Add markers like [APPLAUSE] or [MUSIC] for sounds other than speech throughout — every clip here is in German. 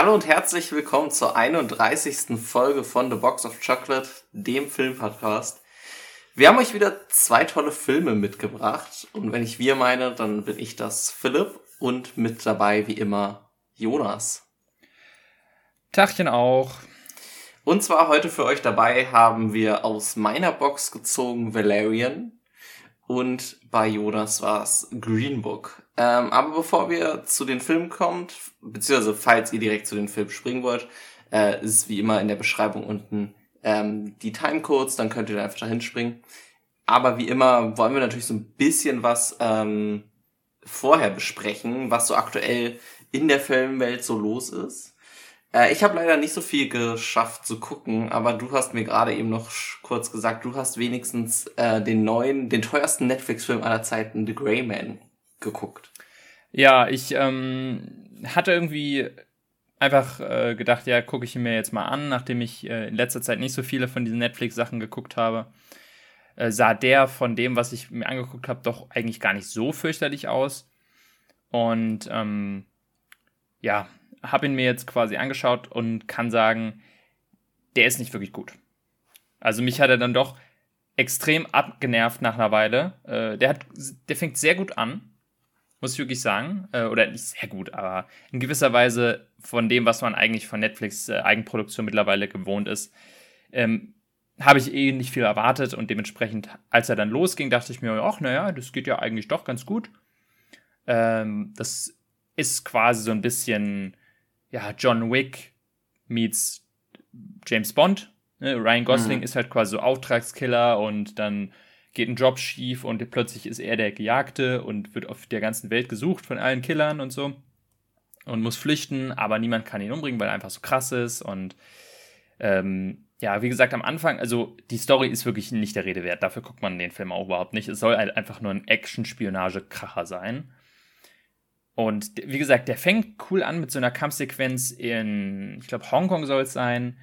Hallo und herzlich willkommen zur 31. Folge von The Box of Chocolate, dem Filmpodcast. Wir haben euch wieder zwei tolle Filme mitgebracht und wenn ich wir meine, dann bin ich das Philipp und mit dabei wie immer Jonas. Tachchen auch. Und zwar heute für euch dabei haben wir aus meiner Box gezogen Valerian und bei Jonas war es Green Book. Ähm, aber bevor wir zu den Filmen kommt, beziehungsweise falls ihr direkt zu den Filmen springen wollt, äh, ist wie immer in der Beschreibung unten ähm, die Timecodes, dann könnt ihr da einfach dahin springen. Aber wie immer wollen wir natürlich so ein bisschen was ähm, vorher besprechen, was so aktuell in der Filmwelt so los ist. Äh, ich habe leider nicht so viel geschafft zu gucken, aber du hast mir gerade eben noch kurz gesagt, du hast wenigstens äh, den neuen, den teuersten Netflix-Film aller Zeiten, The Grey Man, geguckt. Ja, ich ähm, hatte irgendwie einfach äh, gedacht, ja, gucke ich ihn mir jetzt mal an, nachdem ich äh, in letzter Zeit nicht so viele von diesen Netflix-Sachen geguckt habe. Äh, sah der von dem, was ich mir angeguckt habe, doch eigentlich gar nicht so fürchterlich aus. Und ähm, ja, habe ihn mir jetzt quasi angeschaut und kann sagen, der ist nicht wirklich gut. Also mich hat er dann doch extrem abgenervt nach einer Weile. Äh, der, hat, der fängt sehr gut an, muss ich wirklich sagen. Äh, oder nicht sehr gut, aber in gewisser Weise von dem, was man eigentlich von Netflix äh, Eigenproduktion mittlerweile gewohnt ist, ähm, habe ich eh nicht viel erwartet und dementsprechend, als er dann losging, dachte ich mir, ach, naja, das geht ja eigentlich doch ganz gut. Ähm, das ist quasi so ein bisschen, ja, John Wick meets James Bond. Ne? Ryan Gosling mhm. ist halt quasi so Auftragskiller und dann geht ein Job schief und plötzlich ist er der Gejagte und wird auf der ganzen Welt gesucht von allen Killern und so und muss flüchten, aber niemand kann ihn umbringen, weil er einfach so krass ist und ähm, ja, wie gesagt, am Anfang, also die Story ist wirklich nicht der Rede wert. Dafür guckt man den Film auch überhaupt nicht. Es soll halt einfach nur ein Action-Spionage-Kracher sein. Und wie gesagt, der fängt cool an mit so einer Kampfsequenz in, ich glaube, Hongkong soll es sein,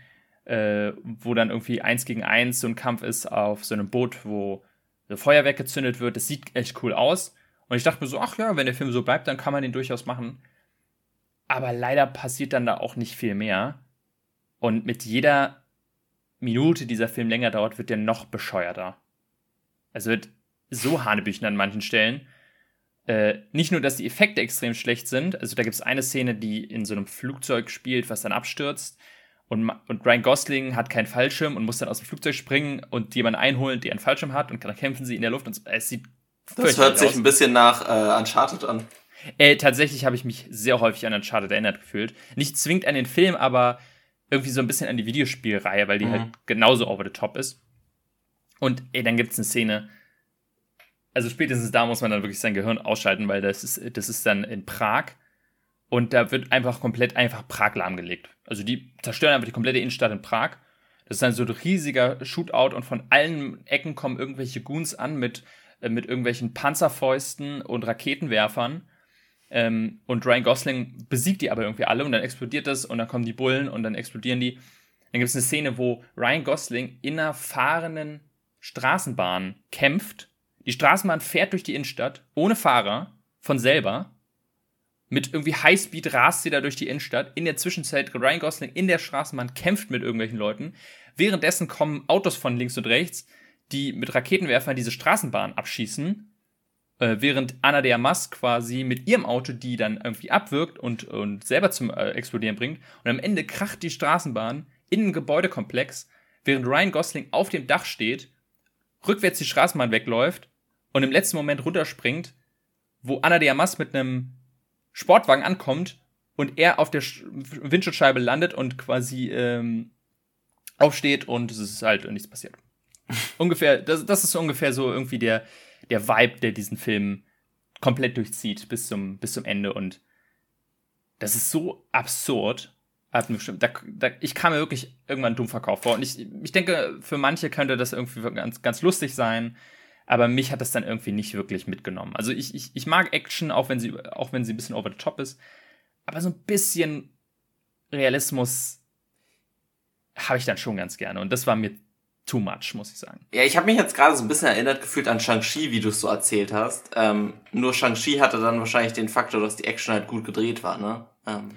äh, wo dann irgendwie eins gegen eins so ein Kampf ist auf so einem Boot, wo so Feuerwerk gezündet wird. Das sieht echt cool aus. Und ich dachte mir so, ach ja, wenn der Film so bleibt, dann kann man den durchaus machen. Aber leider passiert dann da auch nicht viel mehr. Und mit jeder Minute dieser Film länger dauert, wird der noch bescheuerter. Es wird so hanebüchen an manchen Stellen. Äh, nicht nur, dass die Effekte extrem schlecht sind, also da gibt es eine Szene, die in so einem Flugzeug spielt, was dann abstürzt. Und, und Ryan Gosling hat keinen Fallschirm und muss dann aus dem Flugzeug springen und jemanden einholen, der einen Fallschirm hat und dann kämpfen sie in der Luft und es sieht. Das hört sich aus. ein bisschen nach äh, Uncharted an. Äh, tatsächlich habe ich mich sehr häufig an Uncharted erinnert gefühlt. Nicht zwingend an den Film, aber irgendwie so ein bisschen an die Videospielreihe, weil die mhm. halt genauso over the top ist. Und ey, dann gibt es eine Szene, also spätestens da muss man dann wirklich sein Gehirn ausschalten, weil das ist, das ist dann in Prag und da wird einfach komplett einfach Prag lahmgelegt. Also die zerstören einfach die komplette Innenstadt in Prag. Das ist dann so ein riesiger Shootout und von allen Ecken kommen irgendwelche Goons an mit, äh, mit irgendwelchen Panzerfäusten und Raketenwerfern ähm, und Ryan Gosling besiegt die aber irgendwie alle und dann explodiert das und dann kommen die Bullen und dann explodieren die. Dann gibt es eine Szene, wo Ryan Gosling in einer fahrenden Straßenbahn kämpft. Die Straßenbahn fährt durch die Innenstadt ohne Fahrer von selber. Mit irgendwie Highspeed rast sie da durch die Innenstadt. In der Zwischenzeit Ryan Gosling in der Straßenbahn kämpft mit irgendwelchen Leuten. Währenddessen kommen Autos von links und rechts, die mit Raketenwerfern diese Straßenbahn abschießen äh, während Anna de Amas quasi mit ihrem Auto die dann irgendwie abwirkt und, und selber zum äh, Explodieren bringt. Und am Ende kracht die Straßenbahn in einen Gebäudekomplex, während Ryan Gosling auf dem Dach steht, rückwärts die Straßenbahn wegläuft und im letzten Moment runterspringt, wo Anna de Amas mit einem Sportwagen ankommt und er auf der Windschutzscheibe landet und quasi ähm, aufsteht und es ist halt nichts passiert. [LAUGHS] ungefähr, das, das ist ungefähr so irgendwie der, der Vibe, der diesen Film komplett durchzieht bis zum, bis zum Ende. Und das ist so absurd. Da, da, ich kam mir wirklich irgendwann dumm verkauft vor. Und ich, ich denke, für manche könnte das irgendwie ganz, ganz lustig sein. Aber mich hat das dann irgendwie nicht wirklich mitgenommen. Also ich, ich, ich mag Action, auch wenn, sie, auch wenn sie ein bisschen over the top ist. Aber so ein bisschen Realismus habe ich dann schon ganz gerne. Und das war mir too much, muss ich sagen. Ja, ich habe mich jetzt gerade so ein bisschen erinnert gefühlt an Shang-Chi, wie du es so erzählt hast. Ähm, nur Shang-Chi hatte dann wahrscheinlich den Faktor, dass die Action halt gut gedreht war, ne? Ähm.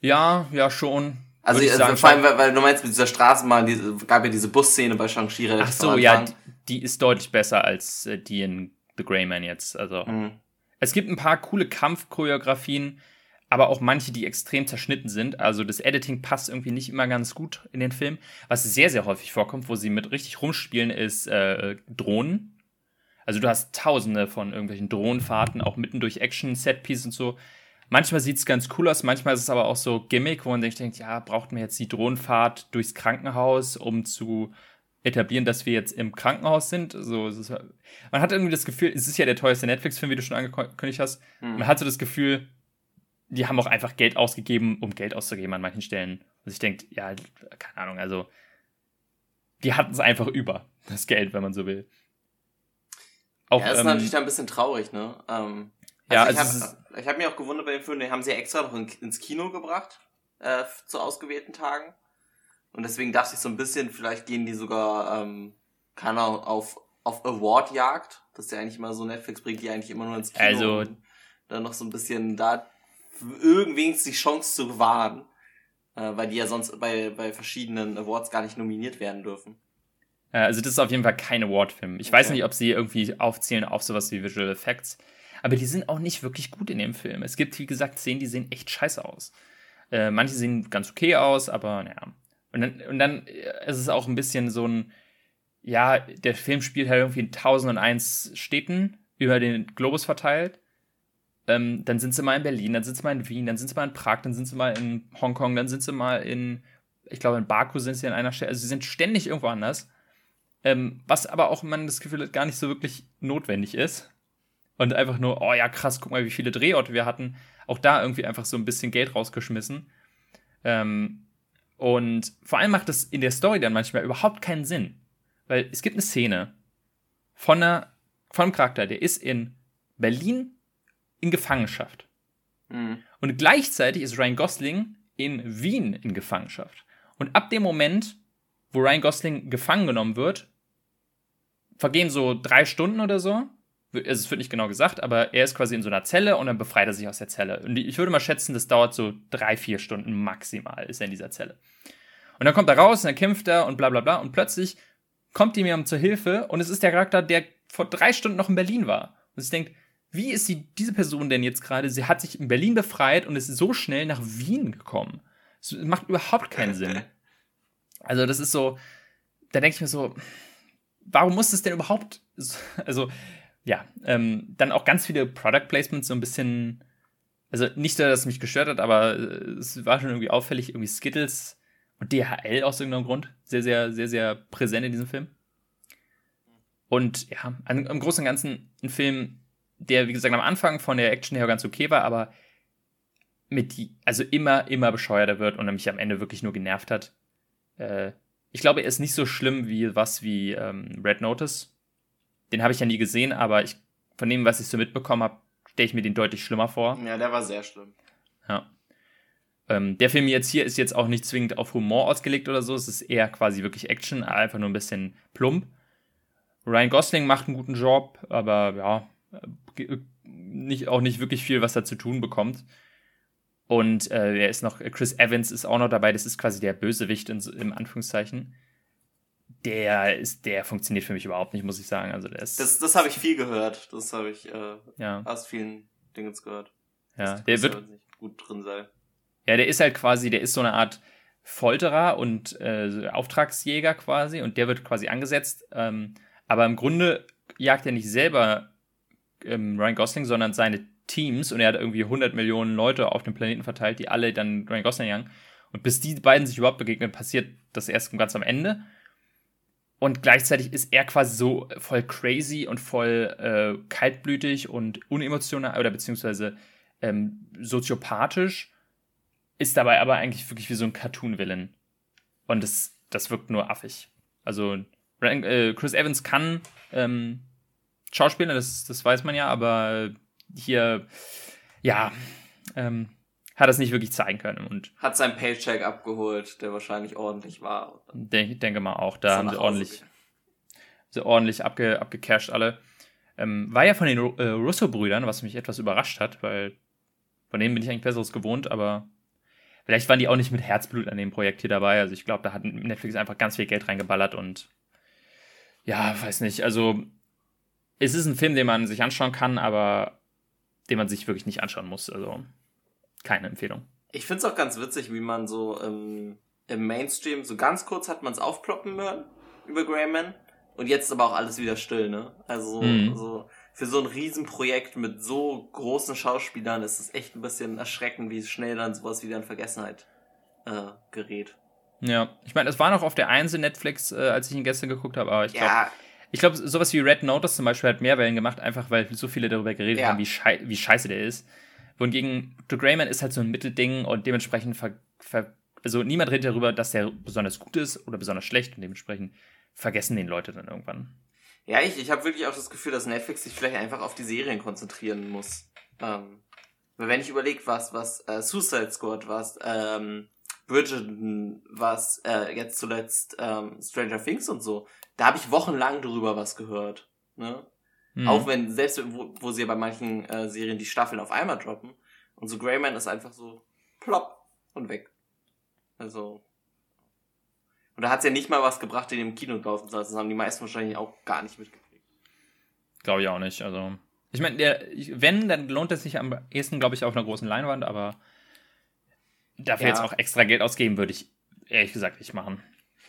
Ja, ja, schon. Also, also sagen, vor allem, weil, weil, du meinst, mit dieser Straßenbahn, diese, gab ja diese Busszene bei Shang-Chi relativ Ach so, ja, die, die, ist deutlich besser als äh, die in The Grey Man jetzt. Also, mhm. es gibt ein paar coole Kampfchoreografien, aber auch manche, die extrem zerschnitten sind. Also, das Editing passt irgendwie nicht immer ganz gut in den Film. Was sehr, sehr häufig vorkommt, wo sie mit richtig rumspielen, ist äh, Drohnen. Also, du hast tausende von irgendwelchen Drohnenfahrten, auch mitten durch Action-Setpieces und so Manchmal sieht es ganz cool aus, manchmal ist es aber auch so Gimmick, wo man sich denkt, ja, braucht man jetzt die Drohnenfahrt durchs Krankenhaus, um zu etablieren, dass wir jetzt im Krankenhaus sind. So, ist, man hat irgendwie das Gefühl, es ist ja der teuerste Netflix-Film, wie du schon angekündigt hast. Mhm. Man hat so das Gefühl, die haben auch einfach Geld ausgegeben, um Geld auszugeben an manchen Stellen. Und ich denke, ja, keine Ahnung, also die hatten es einfach über, das Geld, wenn man so will. Auch, ja, das ist ähm, natürlich dann ein bisschen traurig, ne? Ähm, ja, also ich habe ich hab mich auch gewundert bei dem Film, den haben sie extra noch in, ins Kino gebracht, äh, zu ausgewählten Tagen. Und deswegen dachte ich so ein bisschen, vielleicht gehen die sogar, ähm, keine Ahnung, auf, auf Award-Jagd. Das ist ja eigentlich immer so, Netflix bringt die eigentlich immer nur ins Kino. Also, dann noch so ein bisschen da irgendwie die Chance zu wahren. Äh, weil die ja sonst bei, bei verschiedenen Awards gar nicht nominiert werden dürfen. Also das ist auf jeden Fall kein Award-Film. Ich okay. weiß nicht, ob sie irgendwie aufzählen auf sowas wie Visual Effects. Aber die sind auch nicht wirklich gut in dem Film. Es gibt, wie gesagt, Szenen, die sehen echt scheiße aus. Äh, manche sehen ganz okay aus, aber naja. Und dann, und dann äh, ist es auch ein bisschen so ein, ja, der Film spielt halt irgendwie in 1001 Städten über den Globus verteilt. Ähm, dann sind sie mal in Berlin, dann sind sie mal in Wien, dann sind sie mal in Prag, dann sind sie mal in Hongkong, dann sind sie mal in, ich glaube, in Baku sind sie an einer Stelle. Also sie sind ständig irgendwo anders. Ähm, was aber auch man das Gefühl hat, gar nicht so wirklich notwendig ist und einfach nur, oh ja, krass, guck mal, wie viele Drehorte wir hatten. Auch da irgendwie einfach so ein bisschen Geld rausgeschmissen. Ähm, und vor allem macht das in der Story dann manchmal überhaupt keinen Sinn. Weil es gibt eine Szene von, einer, von einem Charakter, der ist in Berlin in Gefangenschaft. Mhm. Und gleichzeitig ist Ryan Gosling in Wien in Gefangenschaft. Und ab dem Moment, wo Ryan Gosling gefangen genommen wird, vergehen so drei Stunden oder so also es wird nicht genau gesagt, aber er ist quasi in so einer Zelle und dann befreit er sich aus der Zelle. Und ich würde mal schätzen, das dauert so drei, vier Stunden maximal, ist er in dieser Zelle. Und dann kommt er raus und dann kämpft er und bla bla bla und plötzlich kommt ihm jemand zur Hilfe und es ist der Charakter, der vor drei Stunden noch in Berlin war. Und ich denke, wie ist sie, diese Person denn jetzt gerade? Sie hat sich in Berlin befreit und ist so schnell nach Wien gekommen. Das macht überhaupt keinen Sinn. [LAUGHS] Also, das ist so, da denke ich mir so, warum muss das denn überhaupt, also, ja, ähm, dann auch ganz viele Product Placements, so ein bisschen, also nicht so, dass es mich gestört hat, aber äh, es war schon irgendwie auffällig, irgendwie Skittles und DHL aus irgendeinem Grund sehr, sehr, sehr, sehr präsent in diesem Film. Und ja, im Großen und Ganzen ein Film, der, wie gesagt, am Anfang von der Action her ganz okay war, aber mit die, also immer, immer bescheuerter wird und mich am Ende wirklich nur genervt hat. Äh, ich glaube, er ist nicht so schlimm wie was wie ähm, Red Notice, den habe ich ja nie gesehen, aber ich, von dem, was ich so mitbekommen habe, stelle ich mir den deutlich schlimmer vor. Ja, der war sehr schlimm. Ja. Ähm, der Film jetzt hier ist jetzt auch nicht zwingend auf Humor ausgelegt oder so. Es ist eher quasi wirklich Action, einfach nur ein bisschen plump. Ryan Gosling macht einen guten Job, aber ja, äh, nicht, auch nicht wirklich viel, was er zu tun bekommt. Und äh, er ist noch, Chris Evans ist auch noch dabei, das ist quasi der Bösewicht in, im Anführungszeichen der ist, der funktioniert für mich überhaupt nicht, muss ich sagen. Also der ist. Das, das habe ich viel gehört. Das habe ich äh, ja. aus vielen Dingen gehört. Ja, der wird nicht gut drin sein. Ja, der ist halt quasi, der ist so eine Art Folterer und äh, Auftragsjäger quasi und der wird quasi angesetzt. Ähm, aber im Grunde jagt er nicht selber ähm, Ryan Gosling, sondern seine Teams und er hat irgendwie 100 Millionen Leute auf dem Planeten verteilt, die alle dann Ryan Gosling jagen. Und bis die beiden sich überhaupt begegnen, passiert das erst ganz am Ende. Und gleichzeitig ist er quasi so voll crazy und voll äh, kaltblütig und unemotional oder beziehungsweise ähm, soziopathisch, ist dabei aber eigentlich wirklich wie so ein Cartoon-Villain. Und das, das wirkt nur affig. Also äh, Chris Evans kann ähm, Schauspieler, das, das weiß man ja, aber hier, ja, ähm, hat es nicht wirklich zeigen können. Und hat sein Paycheck abgeholt, der wahrscheinlich ordentlich war. Ich denke mal auch, da haben sie ordentlich, sie ordentlich abge, abgecasht alle. Ähm, war ja von den äh, Russo-Brüdern, was mich etwas überrascht hat, weil von denen bin ich eigentlich Besseres gewohnt, aber vielleicht waren die auch nicht mit Herzblut an dem Projekt hier dabei. Also ich glaube, da hat Netflix einfach ganz viel Geld reingeballert und ja, weiß nicht. Also es ist ein Film, den man sich anschauen kann, aber den man sich wirklich nicht anschauen muss. Also keine Empfehlung. Ich finde es auch ganz witzig, wie man so ähm, im Mainstream so ganz kurz hat man es aufploppen hören über Greyman und jetzt ist aber auch alles wieder still, ne? Also mhm. so für so ein Riesenprojekt mit so großen Schauspielern ist es echt ein bisschen erschreckend, wie schnell dann sowas wieder in Vergessenheit äh, gerät. Ja, ich meine, es war noch auf der Einzel Netflix, äh, als ich ihn gestern geguckt habe, aber ich glaube, ja. ich glaube, sowas wie Red Notice zum Beispiel hat mehr Wellen gemacht, einfach weil so viele darüber geredet ja. haben, wie, schei wie scheiße der ist. Wohingegen The Greyman ist halt so ein Mittelding und dementsprechend ver, ver also niemand redet darüber, dass der besonders gut ist oder besonders schlecht und dementsprechend vergessen den Leute dann irgendwann. Ja, ich, ich habe wirklich auch das Gefühl, dass Netflix sich vielleicht einfach auf die Serien konzentrieren muss. Ähm, weil wenn ich überlege, was, was äh, Suicide Squad, was ähm, Bridgerton, was äh, jetzt zuletzt ähm, Stranger Things und so, da habe ich wochenlang drüber was gehört. Ne? Mhm. Auch wenn, selbst wo, wo sie ja bei manchen äh, Serien die Staffeln auf einmal droppen. Und so Greyman ist einfach so plopp und weg. Also, und da hat es ja nicht mal was gebracht, den im Kino draußen zu lassen. Das haben die meisten wahrscheinlich auch gar nicht mitgekriegt. Glaube ich auch nicht. Also, ich meine, wenn, dann lohnt es sich am ehesten, glaube ich, auf einer großen Leinwand, aber dafür ja. jetzt auch extra Geld ausgeben, würde ich ehrlich gesagt nicht machen.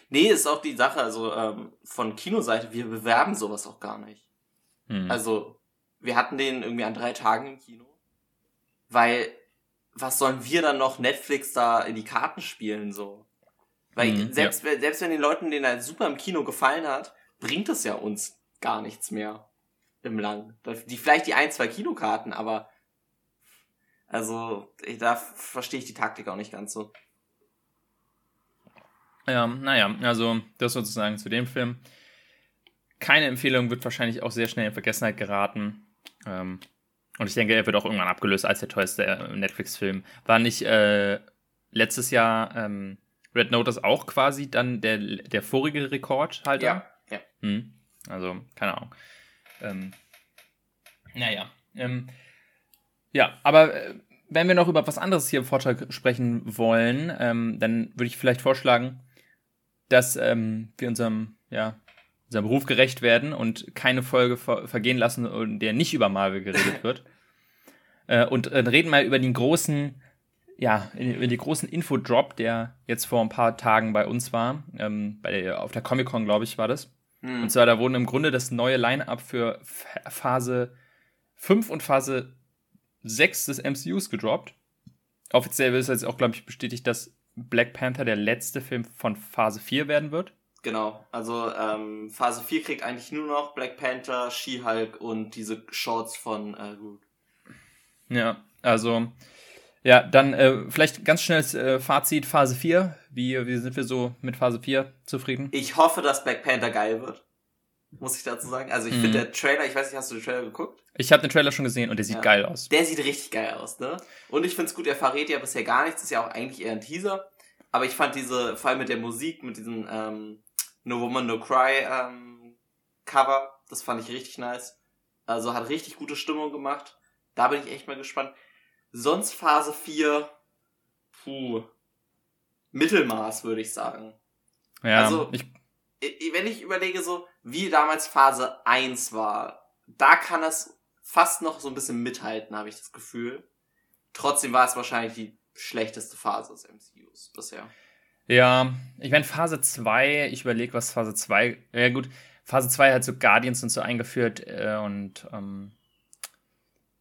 Nee, ist auch die Sache, also ähm, von Kinoseite, wir bewerben sowas auch gar nicht. Hm. Also, wir hatten den irgendwie an drei Tagen im Kino, weil was sollen wir dann noch Netflix da in die Karten spielen, so? Weil mhm, selbst, ja. selbst wenn den Leuten den halt super im Kino gefallen hat, bringt es ja uns gar nichts mehr im Lang. Die, vielleicht die ein, zwei Kinokarten, aber also da verstehe ich die Taktik auch nicht ganz so. Ja, naja, also das sozusagen zu dem Film. Keine Empfehlung wird wahrscheinlich auch sehr schnell in Vergessenheit geraten. Ähm, und ich denke, er wird auch irgendwann abgelöst als der teuerste äh, Netflix-Film. War nicht äh, letztes Jahr ähm, Red Notice auch quasi dann der, der vorige Rekordhalter? Ja. ja. Hm. Also, keine Ahnung. Ähm, naja. Ähm, ja, aber äh, wenn wir noch über was anderes hier im Vortrag sprechen wollen, ähm, dann würde ich vielleicht vorschlagen, dass ähm, wir unserem, ja, unserem Beruf gerecht werden und keine Folge ver vergehen lassen, in der nicht über Marvel geredet wird. [LAUGHS] äh, und äh, reden mal über den großen ja, in die großen Infodrop, der jetzt vor ein paar Tagen bei uns war, ähm, bei der, auf der Comic-Con, glaube ich, war das. Mhm. Und zwar, da wurden im Grunde das neue Line-Up für Phase 5 und Phase 6 des MCUs gedroppt. Offiziell ist jetzt auch, glaube ich, bestätigt, dass Black Panther der letzte Film von Phase 4 werden wird. Genau, also ähm, Phase 4 kriegt eigentlich nur noch Black Panther, She-Hulk und diese Shorts von äh, Groot. Ja, also ja, dann äh, vielleicht ganz schnelles äh, Fazit Phase 4. Wie, wie sind wir so mit Phase 4 zufrieden? Ich hoffe, dass Black Panther geil wird. Muss ich dazu sagen. Also ich mhm. finde der Trailer, ich weiß nicht, hast du den Trailer geguckt? Ich habe den Trailer schon gesehen und der sieht ja. geil aus. Der sieht richtig geil aus, ne? Und ich finde es gut, er verrät ja bisher gar nichts, ist ja auch eigentlich eher ein Teaser. Aber ich fand diese, vor allem mit der Musik, mit diesem ähm, No Woman No Cry ähm, Cover, das fand ich richtig nice. Also hat richtig gute Stimmung gemacht. Da bin ich echt mal gespannt. Sonst Phase 4, puh, Mittelmaß, würde ich sagen. Ja, also, ich, wenn ich überlege, so, wie damals Phase 1 war, da kann es fast noch so ein bisschen mithalten, habe ich das Gefühl. Trotzdem war es wahrscheinlich die schlechteste Phase des MCUs bisher. Ja, ich meine, Phase 2, ich überlege, was Phase 2, ja gut, Phase 2 hat so Guardians und so eingeführt äh, und ähm,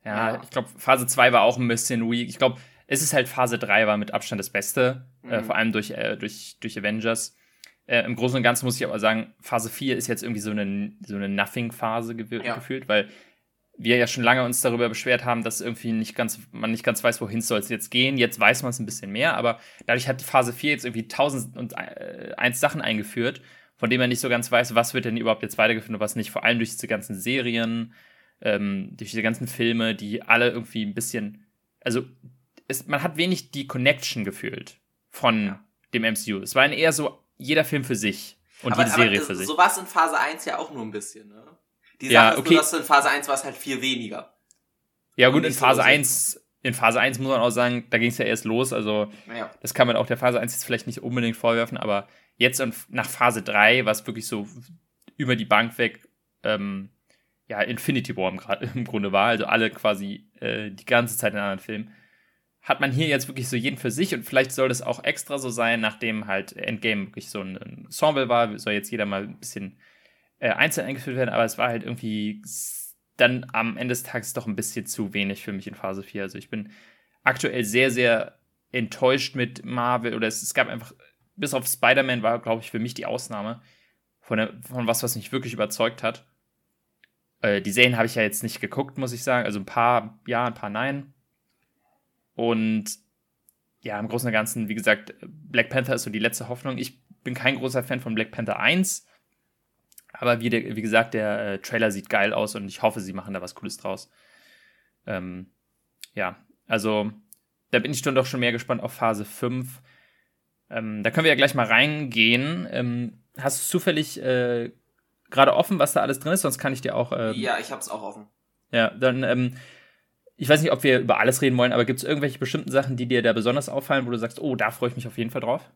ja, ja. ich glaube, Phase 2 war auch ein bisschen weak. Ich glaube, es ist halt Phase 3 war mit Abstand das Beste, äh, mhm. äh, vor allem durch, äh, durch, durch Avengers. Äh, Im Großen und Ganzen muss ich aber sagen, Phase 4 ist jetzt irgendwie so eine, so eine Nothing-Phase ge ja. gefühlt, weil wir ja schon lange uns darüber beschwert haben, dass irgendwie nicht ganz, man nicht ganz weiß, wohin soll es jetzt gehen. Jetzt weiß man es ein bisschen mehr, aber dadurch hat die Phase 4 jetzt irgendwie tausend und äh, eins Sachen eingeführt, von denen man nicht so ganz weiß, was wird denn überhaupt jetzt weitergeführt und was nicht. Vor allem durch diese ganzen Serien, ähm, durch diese ganzen Filme, die alle irgendwie ein bisschen, also es, man hat wenig die Connection gefühlt von ja. dem MCU. Es war eher so jeder Film für sich und aber, jede Serie aber, für sich. So war es in Phase 1 ja auch nur ein bisschen, ne? Die Sache ja, okay. ist nur, dass in Phase 1 war es halt viel weniger. Ja, gut, in Phase so 1 in Phase 1 muss man auch sagen, da ging es ja erst los. Also, ja. das kann man auch der Phase 1 jetzt vielleicht nicht unbedingt vorwerfen, aber jetzt nach Phase 3, was wirklich so über die Bank weg, ähm, ja, Infinity War im, [LAUGHS] im, Grunde war, also alle quasi äh, die ganze Zeit in anderen Filmen, hat man hier jetzt wirklich so jeden für sich und vielleicht soll das auch extra so sein, nachdem halt Endgame wirklich so ein Ensemble war, soll jetzt jeder mal ein bisschen äh, einzeln eingeführt werden, aber es war halt irgendwie dann am Ende des Tages doch ein bisschen zu wenig für mich in Phase 4. Also ich bin aktuell sehr, sehr enttäuscht mit Marvel oder es, es gab einfach, bis auf Spider-Man war, glaube ich, für mich die Ausnahme von, der, von was, was mich wirklich überzeugt hat. Äh, die Serien habe ich ja jetzt nicht geguckt, muss ich sagen. Also ein paar ja, ein paar nein. Und ja, im Großen und Ganzen, wie gesagt, Black Panther ist so die letzte Hoffnung. Ich bin kein großer Fan von Black Panther 1. Aber wie, der, wie gesagt, der äh, Trailer sieht geil aus und ich hoffe, sie machen da was Cooles draus. Ähm, ja, also da bin ich dann doch schon mehr gespannt auf Phase 5. Ähm, da können wir ja gleich mal reingehen. Ähm, hast du zufällig äh, gerade offen, was da alles drin ist? Sonst kann ich dir auch. Äh, ja, ich hab's auch offen. Ja, dann. Ähm, ich weiß nicht, ob wir über alles reden wollen, aber gibt es irgendwelche bestimmten Sachen, die dir da besonders auffallen, wo du sagst, oh, da freue ich mich auf jeden Fall drauf?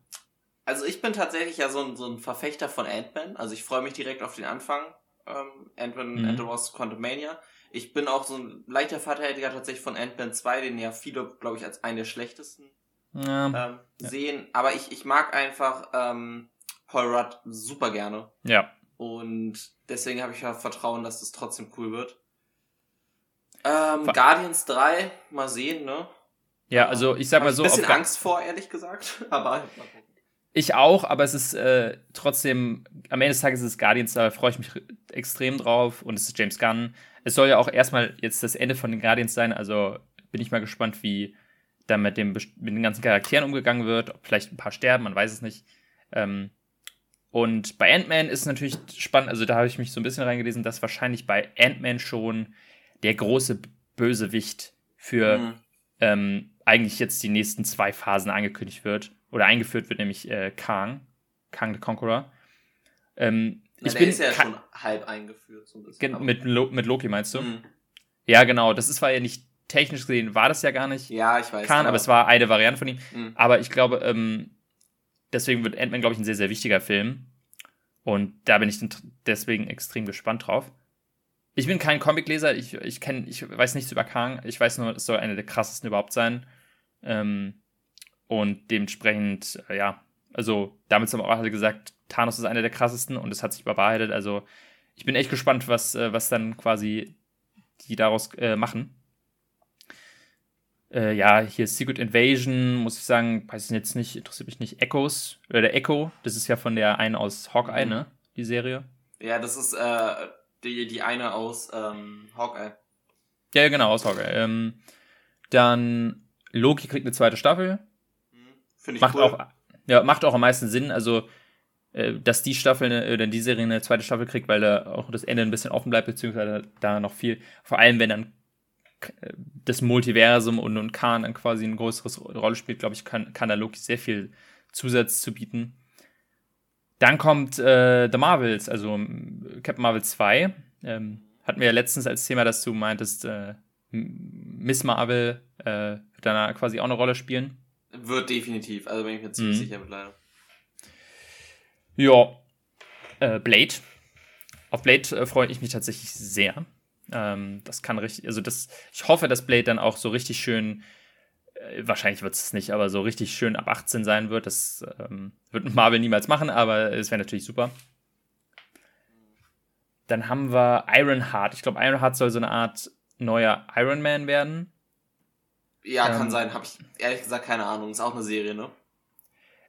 Also ich bin tatsächlich ja so ein, so ein Verfechter von Ant-Man. Also ich freue mich direkt auf den Anfang. Ähm, Ant-Man mhm. and the Wasp Quantumania. Ich bin auch so ein leichter Verteidiger tatsächlich von Ant-Man 2, den ja viele, glaube ich, als einen der schlechtesten ja. Ähm, ja. sehen. Aber ich, ich mag einfach ähm, Paul Rudd super gerne. Ja. Und deswegen habe ich ja Vertrauen, dass das trotzdem cool wird. Ähm, Guardians 3, mal sehen, ne? Ja, also ich sag mal so. Ich ein bisschen Angst vor, ehrlich gesagt. [LAUGHS] Aber ich auch, aber es ist äh, trotzdem, am Ende des Tages ist es Guardians, da freue ich mich extrem drauf und es ist James Gunn. Es soll ja auch erstmal jetzt das Ende von den Guardians sein, also bin ich mal gespannt, wie da mit, dem, mit den ganzen Charakteren umgegangen wird, ob vielleicht ein paar sterben, man weiß es nicht. Ähm, und bei Ant-Man ist es natürlich spannend, also da habe ich mich so ein bisschen reingelesen, dass wahrscheinlich bei Ant-Man schon der große Bösewicht für mhm. ähm, eigentlich jetzt die nächsten zwei Phasen angekündigt wird oder eingeführt wird, nämlich äh, Kang, Kang the Conqueror. Ähm, Na, ich der bin ist ja schon halb eingeführt. So ein bisschen, mit, Lo mit Loki meinst du? Mhm. Ja, genau. Das ist, war ja nicht technisch gesehen, war das ja gar nicht. Ja, ich weiß. Khan, aber, aber es war eine Variante von ihm. Mhm. Aber ich glaube, ähm, deswegen wird Ant-Man, glaube ich, ein sehr, sehr wichtiger Film. Und da bin ich deswegen extrem gespannt drauf. Ich bin kein Comicleser, ich, ich, kenn, ich weiß nichts über Kang. Ich weiß nur, es soll einer der krassesten überhaupt sein. Ähm, und dementsprechend, äh, ja, also damit haben auch alle gesagt, Thanos ist einer der krassesten und es hat sich bewahrheitet. Also ich bin echt gespannt, was, äh, was dann quasi die daraus äh, machen. Äh, ja, hier Secret Invasion, muss ich sagen, weiß ich jetzt nicht, interessiert mich nicht. Echoes, oder der Echo, das ist ja von der einen aus Hawkeye, mhm. ne? Die Serie. Ja, das ist äh, die, die eine aus ähm, Hawkeye. Ja, genau, aus Hawkeye. Ähm, dann Loki kriegt eine zweite Staffel. Finde ich macht cool. auch, ja, macht auch am meisten Sinn. Also, äh, dass die Staffel oder die Serie eine zweite Staffel kriegt, weil da auch das Ende ein bisschen offen bleibt, beziehungsweise da noch viel, vor allem wenn dann äh, das Multiversum und, und Khan dann quasi eine größere Rolle spielt, glaube ich, kann, kann da Loki sehr viel Zusatz zu bieten. Dann kommt äh, The Marvels, also Captain Marvel 2. Ähm, hatten wir ja letztens als Thema, dass du meintest, äh, Miss Marvel äh, wird dann quasi auch eine Rolle spielen. Wird definitiv, also bin ich mir ziemlich mhm. sicher mittlerweile. Ja, äh, Blade. Auf Blade äh, freue ich mich tatsächlich sehr. Ähm, das kann richtig, also das, ich hoffe, dass Blade dann auch so richtig schön, äh, wahrscheinlich wird es nicht, aber so richtig schön ab 18 sein wird. Das ähm, wird Marvel niemals machen, aber es wäre natürlich super. Dann haben wir Ironheart. Ich glaube, Ironheart soll so eine Art neuer Iron Man werden. Ja, ähm, kann sein. Habe ich ehrlich gesagt keine Ahnung. Ist auch eine Serie, ne?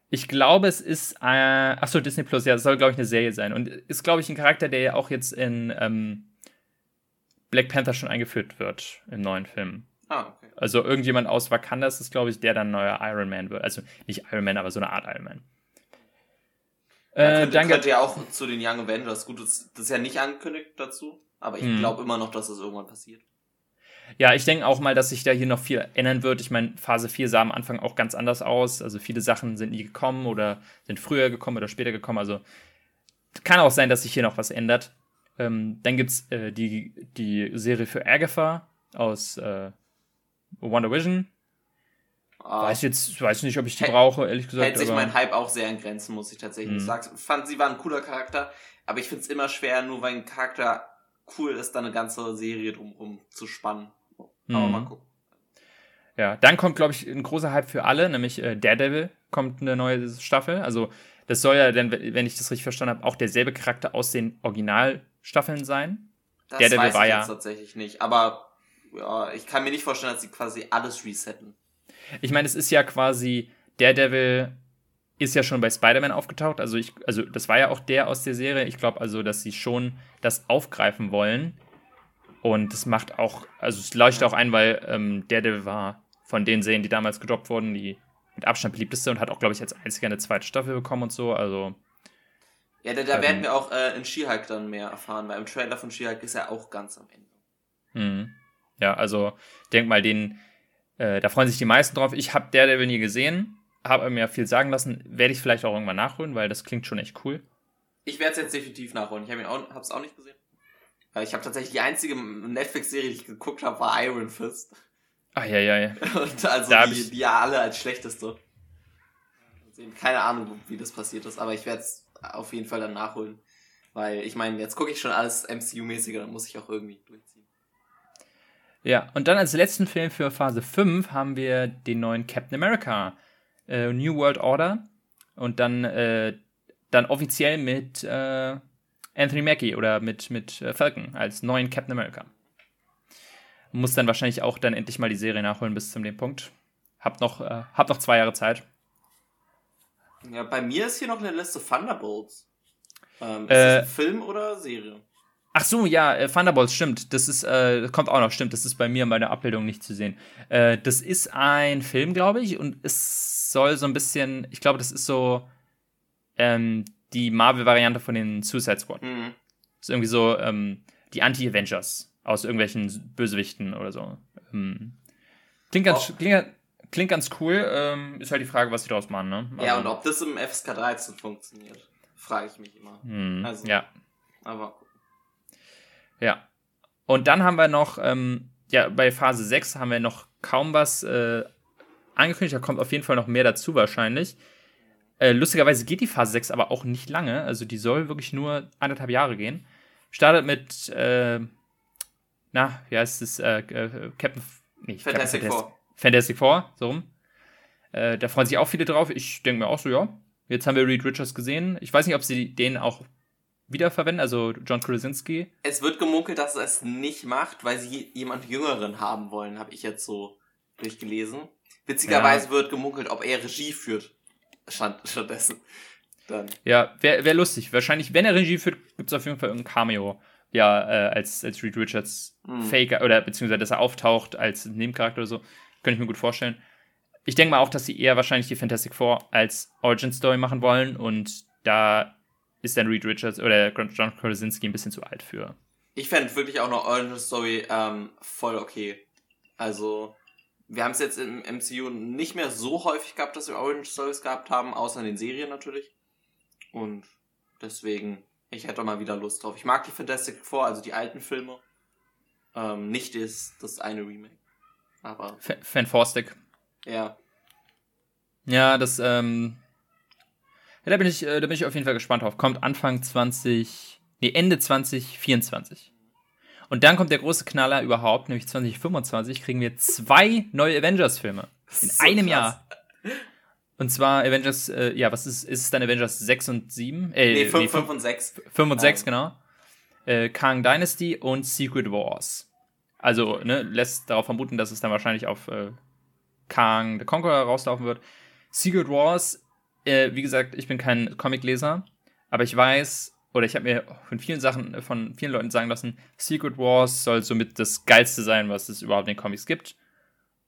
Ich glaube, es ist. Äh, achso, Disney Plus, ja, das soll, glaube ich, eine Serie sein. Und ist, glaube ich, ein Charakter, der ja auch jetzt in ähm, Black Panther schon eingeführt wird im neuen Film. Ah, okay. Also irgendjemand aus Wakanda ist, glaube ich, der dann neuer Iron Man wird. Also nicht Iron Man, aber so eine Art Iron Man. Ja, könnte, äh, könnte ja auch zu den Young Avengers. Gut, das, das ist ja nicht angekündigt dazu, aber ich hm. glaube immer noch, dass das irgendwann passiert. Ja, ich denke auch mal, dass sich da hier noch viel ändern wird. Ich meine, Phase 4 sah am Anfang auch ganz anders aus. Also viele Sachen sind nie gekommen oder sind früher gekommen oder später gekommen. Also kann auch sein, dass sich hier noch was ändert. Ähm, dann gibt es äh, die, die Serie für Agatha aus, äh, Wonder Vision. Ah. Weiß jetzt, weiß nicht, ob ich die Hält, brauche, ehrlich gesagt. Hält sich mein Hype auch sehr in Grenzen, muss ich tatsächlich mhm. sagen. Fand, sie war ein cooler Charakter, aber ich finde es immer schwer, nur weil ein Charakter cool ist, da eine ganze Serie drumherum zu spannen. Aber mhm. mal gucken. Ja, dann kommt, glaube ich, ein großer Hype für alle, nämlich äh, Daredevil kommt eine neue Staffel. Also, das soll ja dann, wenn ich das richtig verstanden habe, auch derselbe Charakter aus den Originalstaffeln sein. Das Daredevil weiß ich war ja tatsächlich nicht, aber ja, ich kann mir nicht vorstellen, dass sie quasi alles resetten. Ich meine, es ist ja quasi Daredevil ist ja schon bei Spider-Man aufgetaucht. Also ich, also das war ja auch der aus der Serie. Ich glaube also, dass sie schon das aufgreifen wollen. Und das macht auch, also es leuchtet auch ein, weil ähm, Daredevil war von den Serien, die damals gedroppt wurden, die mit Abstand beliebteste und hat auch, glaube ich, als einziger eine zweite Staffel bekommen und so. Also. Ja, da, da ähm, werden wir auch äh, in She-Hulk dann mehr erfahren, weil im Trailer von She-Hulk ist er auch ganz am Ende. Mhm. Ja, also denk mal, den, äh, da freuen sich die meisten drauf. Ich habe Daredevil nie gesehen, habe mir viel sagen lassen. Werde ich vielleicht auch irgendwann nachholen, weil das klingt schon echt cool. Ich werde es jetzt definitiv nachholen. Ich habe es auch, auch nicht gesehen. Ich habe tatsächlich die einzige Netflix-Serie, die ich geguckt habe, war Iron Fist. Ah, ja, ja, ja. [LAUGHS] Und also da die, die ja alle als schlechteste. Keine Ahnung, wie das passiert ist, aber ich werde es auf jeden Fall dann nachholen. Weil ich meine, jetzt gucke ich schon alles MCU-mäßiger, dann muss ich auch irgendwie durchziehen. Ja, und dann als letzten Film für Phase 5 haben wir den neuen Captain America, äh, New World Order. Und dann, äh, dann offiziell mit äh, Anthony Mackie oder mit, mit äh, Falcon als neuen Captain America. Muss dann wahrscheinlich auch dann endlich mal die Serie nachholen bis zum dem Punkt. Hab noch, äh, hab noch zwei Jahre Zeit. Ja, bei mir ist hier noch eine Liste Thunderbolts. Ähm, ist äh, das Film oder Serie? Ach so, ja, äh, Thunderbolts, stimmt. Das ist, äh, kommt auch noch, stimmt. Das ist bei mir in meiner Abbildung nicht zu sehen. Äh, das ist ein Film, glaube ich, und es soll so ein bisschen, ich glaube, das ist so ähm, die Marvel-Variante von den Suicide Squad. Mhm. Das ist irgendwie so ähm, die Anti-Avengers aus irgendwelchen Bösewichten oder so. Ähm, klingt, ganz, oh. klingt, klingt ganz cool. Ähm, ist halt die Frage, was sie daraus machen. Ne? Also, ja, und ob das im FSK 13 funktioniert, frage ich mich immer. Hm, also, ja. Aber. Ja. Und dann haben wir noch, ähm, ja, bei Phase 6 haben wir noch kaum was äh, angekündigt. Da kommt auf jeden Fall noch mehr dazu wahrscheinlich. Äh, lustigerweise geht die Phase 6 aber auch nicht lange. Also die soll wirklich nur anderthalb Jahre gehen. Startet mit äh, na, wie heißt es, äh, äh, Captain, nee, Fantastic Captain Four. Fantastic Four, so rum. Äh, da freuen sich auch viele drauf. Ich denke mir auch so, ja, jetzt haben wir Reed Richards gesehen. Ich weiß nicht, ob sie den auch wiederverwenden, also John Krasinski. Es wird gemunkelt, dass er es nicht macht, weil sie jemand Jüngeren haben wollen, habe ich jetzt so durchgelesen. Witzigerweise ja. wird gemunkelt, ob er Regie führt [LAUGHS] stattdessen. Dann. Ja, wäre wär lustig. Wahrscheinlich, wenn er Regie führt, gibt es auf jeden Fall irgendein Cameo ja äh, als, als Reed Richards mhm. Faker oder beziehungsweise dass er auftaucht als Nebencharakter oder so. Könnte ich mir gut vorstellen. Ich denke mal auch, dass sie eher wahrscheinlich die Fantastic Four als Origin Story machen wollen und da ist dann Reed Richards oder John Krasinski ein bisschen zu alt für. Ich fände wirklich auch noch Origin Story ähm, voll okay. Also, wir haben es jetzt im MCU nicht mehr so häufig gehabt, dass wir Origin Stories gehabt haben, außer in den Serien natürlich. Und deswegen ich hätte mal wieder Lust drauf. Ich mag die Fantastic Four, also die alten Filme. Ähm, nicht das, das eine Remake. Aber. Fantastic. Ja. Ja, das, ähm. Ja, da bin ich, äh, da bin ich auf jeden Fall gespannt drauf. Kommt Anfang 20. Nee, Ende 2024. Und dann kommt der große Knaller überhaupt, nämlich 2025 kriegen wir zwei neue Avengers-Filme. In so einem krass. Jahr. Und zwar Avengers, äh, ja, was ist, ist es dann Avengers 6 und 7? Äh, nee, 5, nee, 5 und 6. 5 und 6, genau. Äh, Kang Dynasty und Secret Wars. Also, ne, lässt darauf vermuten, dass es dann wahrscheinlich auf äh, Kang the Conqueror rauslaufen wird. Secret Wars, äh, wie gesagt, ich bin kein Comicleser, aber ich weiß, oder ich habe mir von vielen Sachen, von vielen Leuten sagen lassen, Secret Wars soll somit das Geilste sein, was es überhaupt in den Comics gibt.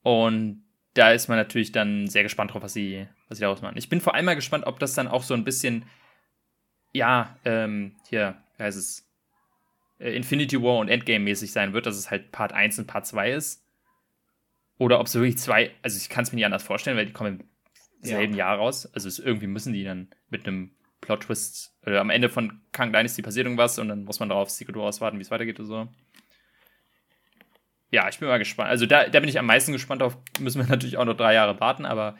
Und da ist man natürlich dann sehr gespannt drauf, was sie, was sie daraus machen. Ich bin vor allem mal gespannt, ob das dann auch so ein bisschen, ja, ähm, hier, wie heißt es, äh, Infinity War und Endgame-mäßig sein wird, dass es halt Part 1 und Part 2 ist. Oder ob es wirklich zwei, also ich kann es mir nicht anders vorstellen, weil die kommen im selben ja. Jahr raus. Also es, irgendwie müssen die dann mit einem Plot-Twist, äh, am Ende von Kang Dynasty passiert irgendwas und dann muss man darauf Secret Wars warten, wie es weitergeht oder so. ja, ich bin mal gespannt. Also da, da bin ich am meisten gespannt auf. Müssen wir [LAUGHS] natürlich auch noch drei Jahre warten, aber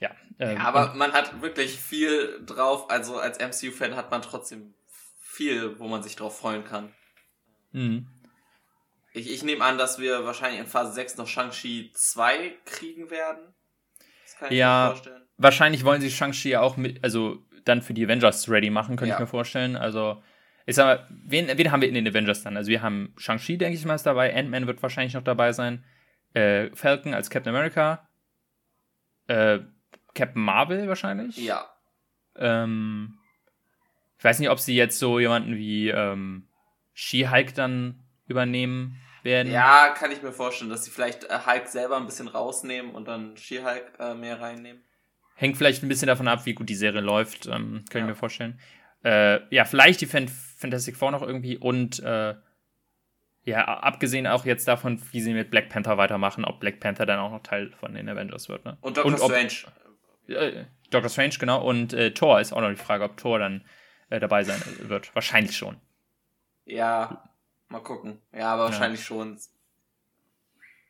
ja. Ähm, ja aber man hat wirklich viel drauf. Also als MCU-Fan hat man trotzdem viel, wo man sich drauf freuen kann. Mhm. Ich, ich nehme an, dass wir wahrscheinlich in Phase 6 noch Shang-Chi 2 kriegen werden. Das kann ich ja, mir vorstellen. Wahrscheinlich wollen sie Shang-Chi ja auch mit, also dann für die Avengers ready machen, könnte ja. ich mir vorstellen. Also, ich sag mal, wen, wen haben wir in den Avengers dann? Also, wir haben Shang-Chi, denke ich mal, ist dabei. Ant-Man wird wahrscheinlich noch dabei sein. Äh, Falcon als Captain America. Äh, Captain Marvel wahrscheinlich. Ja. Ähm, ich weiß nicht, ob sie jetzt so jemanden wie ähm, She-Hulk dann übernehmen werden. Ja, kann ich mir vorstellen, dass sie vielleicht äh, Hulk selber ein bisschen rausnehmen und dann She-Hulk äh, mehr reinnehmen. Hängt vielleicht ein bisschen davon ab, wie gut die Serie läuft, ähm, kann ja. ich mir vorstellen. Äh, ja, vielleicht die Fan Fantastic Four noch irgendwie und äh, ja, abgesehen auch jetzt davon, wie sie mit Black Panther weitermachen, ob Black Panther dann auch noch Teil von den Avengers wird. Ne? Und Doctor und ob, Strange. Äh, Doctor Strange, genau. Und äh, Thor ist auch noch die Frage, ob Thor dann äh, dabei sein wird. Wahrscheinlich schon. Ja, mal gucken. Ja, aber wahrscheinlich ja. schon.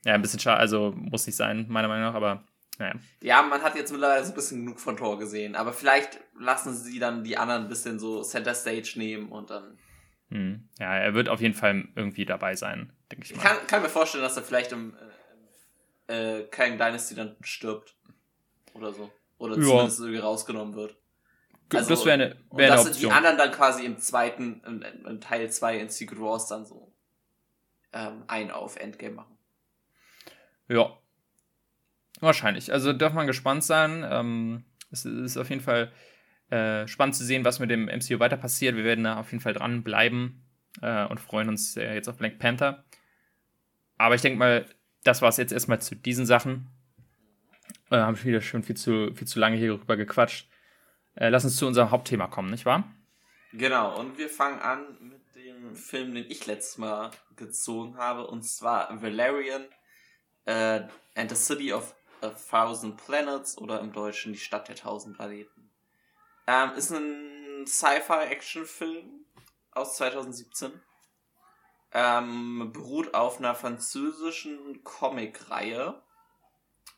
Ja, ein bisschen schade, also muss nicht sein, meiner Meinung nach, aber naja. Ja, man hat jetzt mittlerweile so ein bisschen genug von Thor gesehen, aber vielleicht lassen sie dann die anderen ein bisschen so Center Stage nehmen und dann. Hm. Ja, er wird auf jeden Fall irgendwie dabei sein, denke ich mal. Ich kann, kann, mir vorstellen, dass er vielleicht im äh, äh, Kang Dynasty dann stirbt. Oder so. Oder ja. zumindest irgendwie rausgenommen wird. Also, das wäre eine, wär eine Option. die anderen dann quasi im zweiten, in, in Teil 2 in Secret Wars dann so ähm, ein auf Endgame machen. Ja. Wahrscheinlich. Also darf man gespannt sein. Ähm, es ist auf jeden Fall äh, spannend zu sehen, was mit dem MCU weiter passiert. Wir werden da auf jeden Fall dranbleiben äh, und freuen uns äh, jetzt auf Black Panther. Aber ich denke mal, das war es jetzt erstmal zu diesen Sachen. Äh, haben wieder schon viel zu, viel zu lange hier rüber gequatscht. Äh, lass uns zu unserem Hauptthema kommen, nicht wahr? Genau, und wir fangen an mit dem Film, den ich letztes Mal gezogen habe, und zwar Valerian äh, and the City of a Thousand Planets oder im Deutschen die Stadt der tausend Planeten. Ähm, ist ein Sci-Fi-Action-Film aus 2017. Ähm, beruht auf einer französischen Comic-Reihe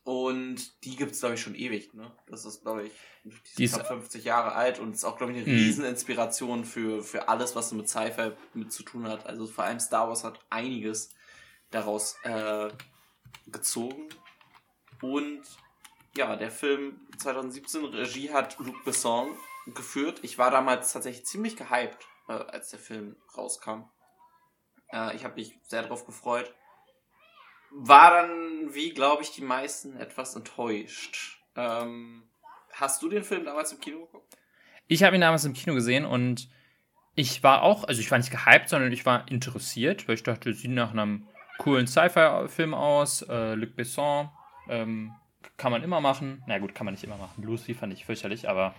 und die gibt es, glaube ich, schon ewig, ne? Das ist, glaube ich, die ist 50 Jahre alt und ist auch, glaube ich, eine mhm. Rieseninspiration für, für alles, was mit Sci-Fi mit zu tun hat. Also vor allem Star Wars hat einiges daraus äh, gezogen. Und ja, der Film 2017, Regie hat Luc Besson geführt. Ich war damals tatsächlich ziemlich gehypt, äh, als der Film rauskam. Äh, ich habe mich sehr darauf gefreut war dann, wie glaube ich, die meisten etwas enttäuscht. Ähm, hast du den Film damals im Kino geguckt? Ich habe ihn damals im Kino gesehen und ich war auch, also ich war nicht gehypt, sondern ich war interessiert, weil ich dachte, es sieht nach einem coolen Sci-Fi-Film aus. Äh, Luc Besson ähm, kann man immer machen. Na gut, kann man nicht immer machen. Lucy fand ich fürchterlich, aber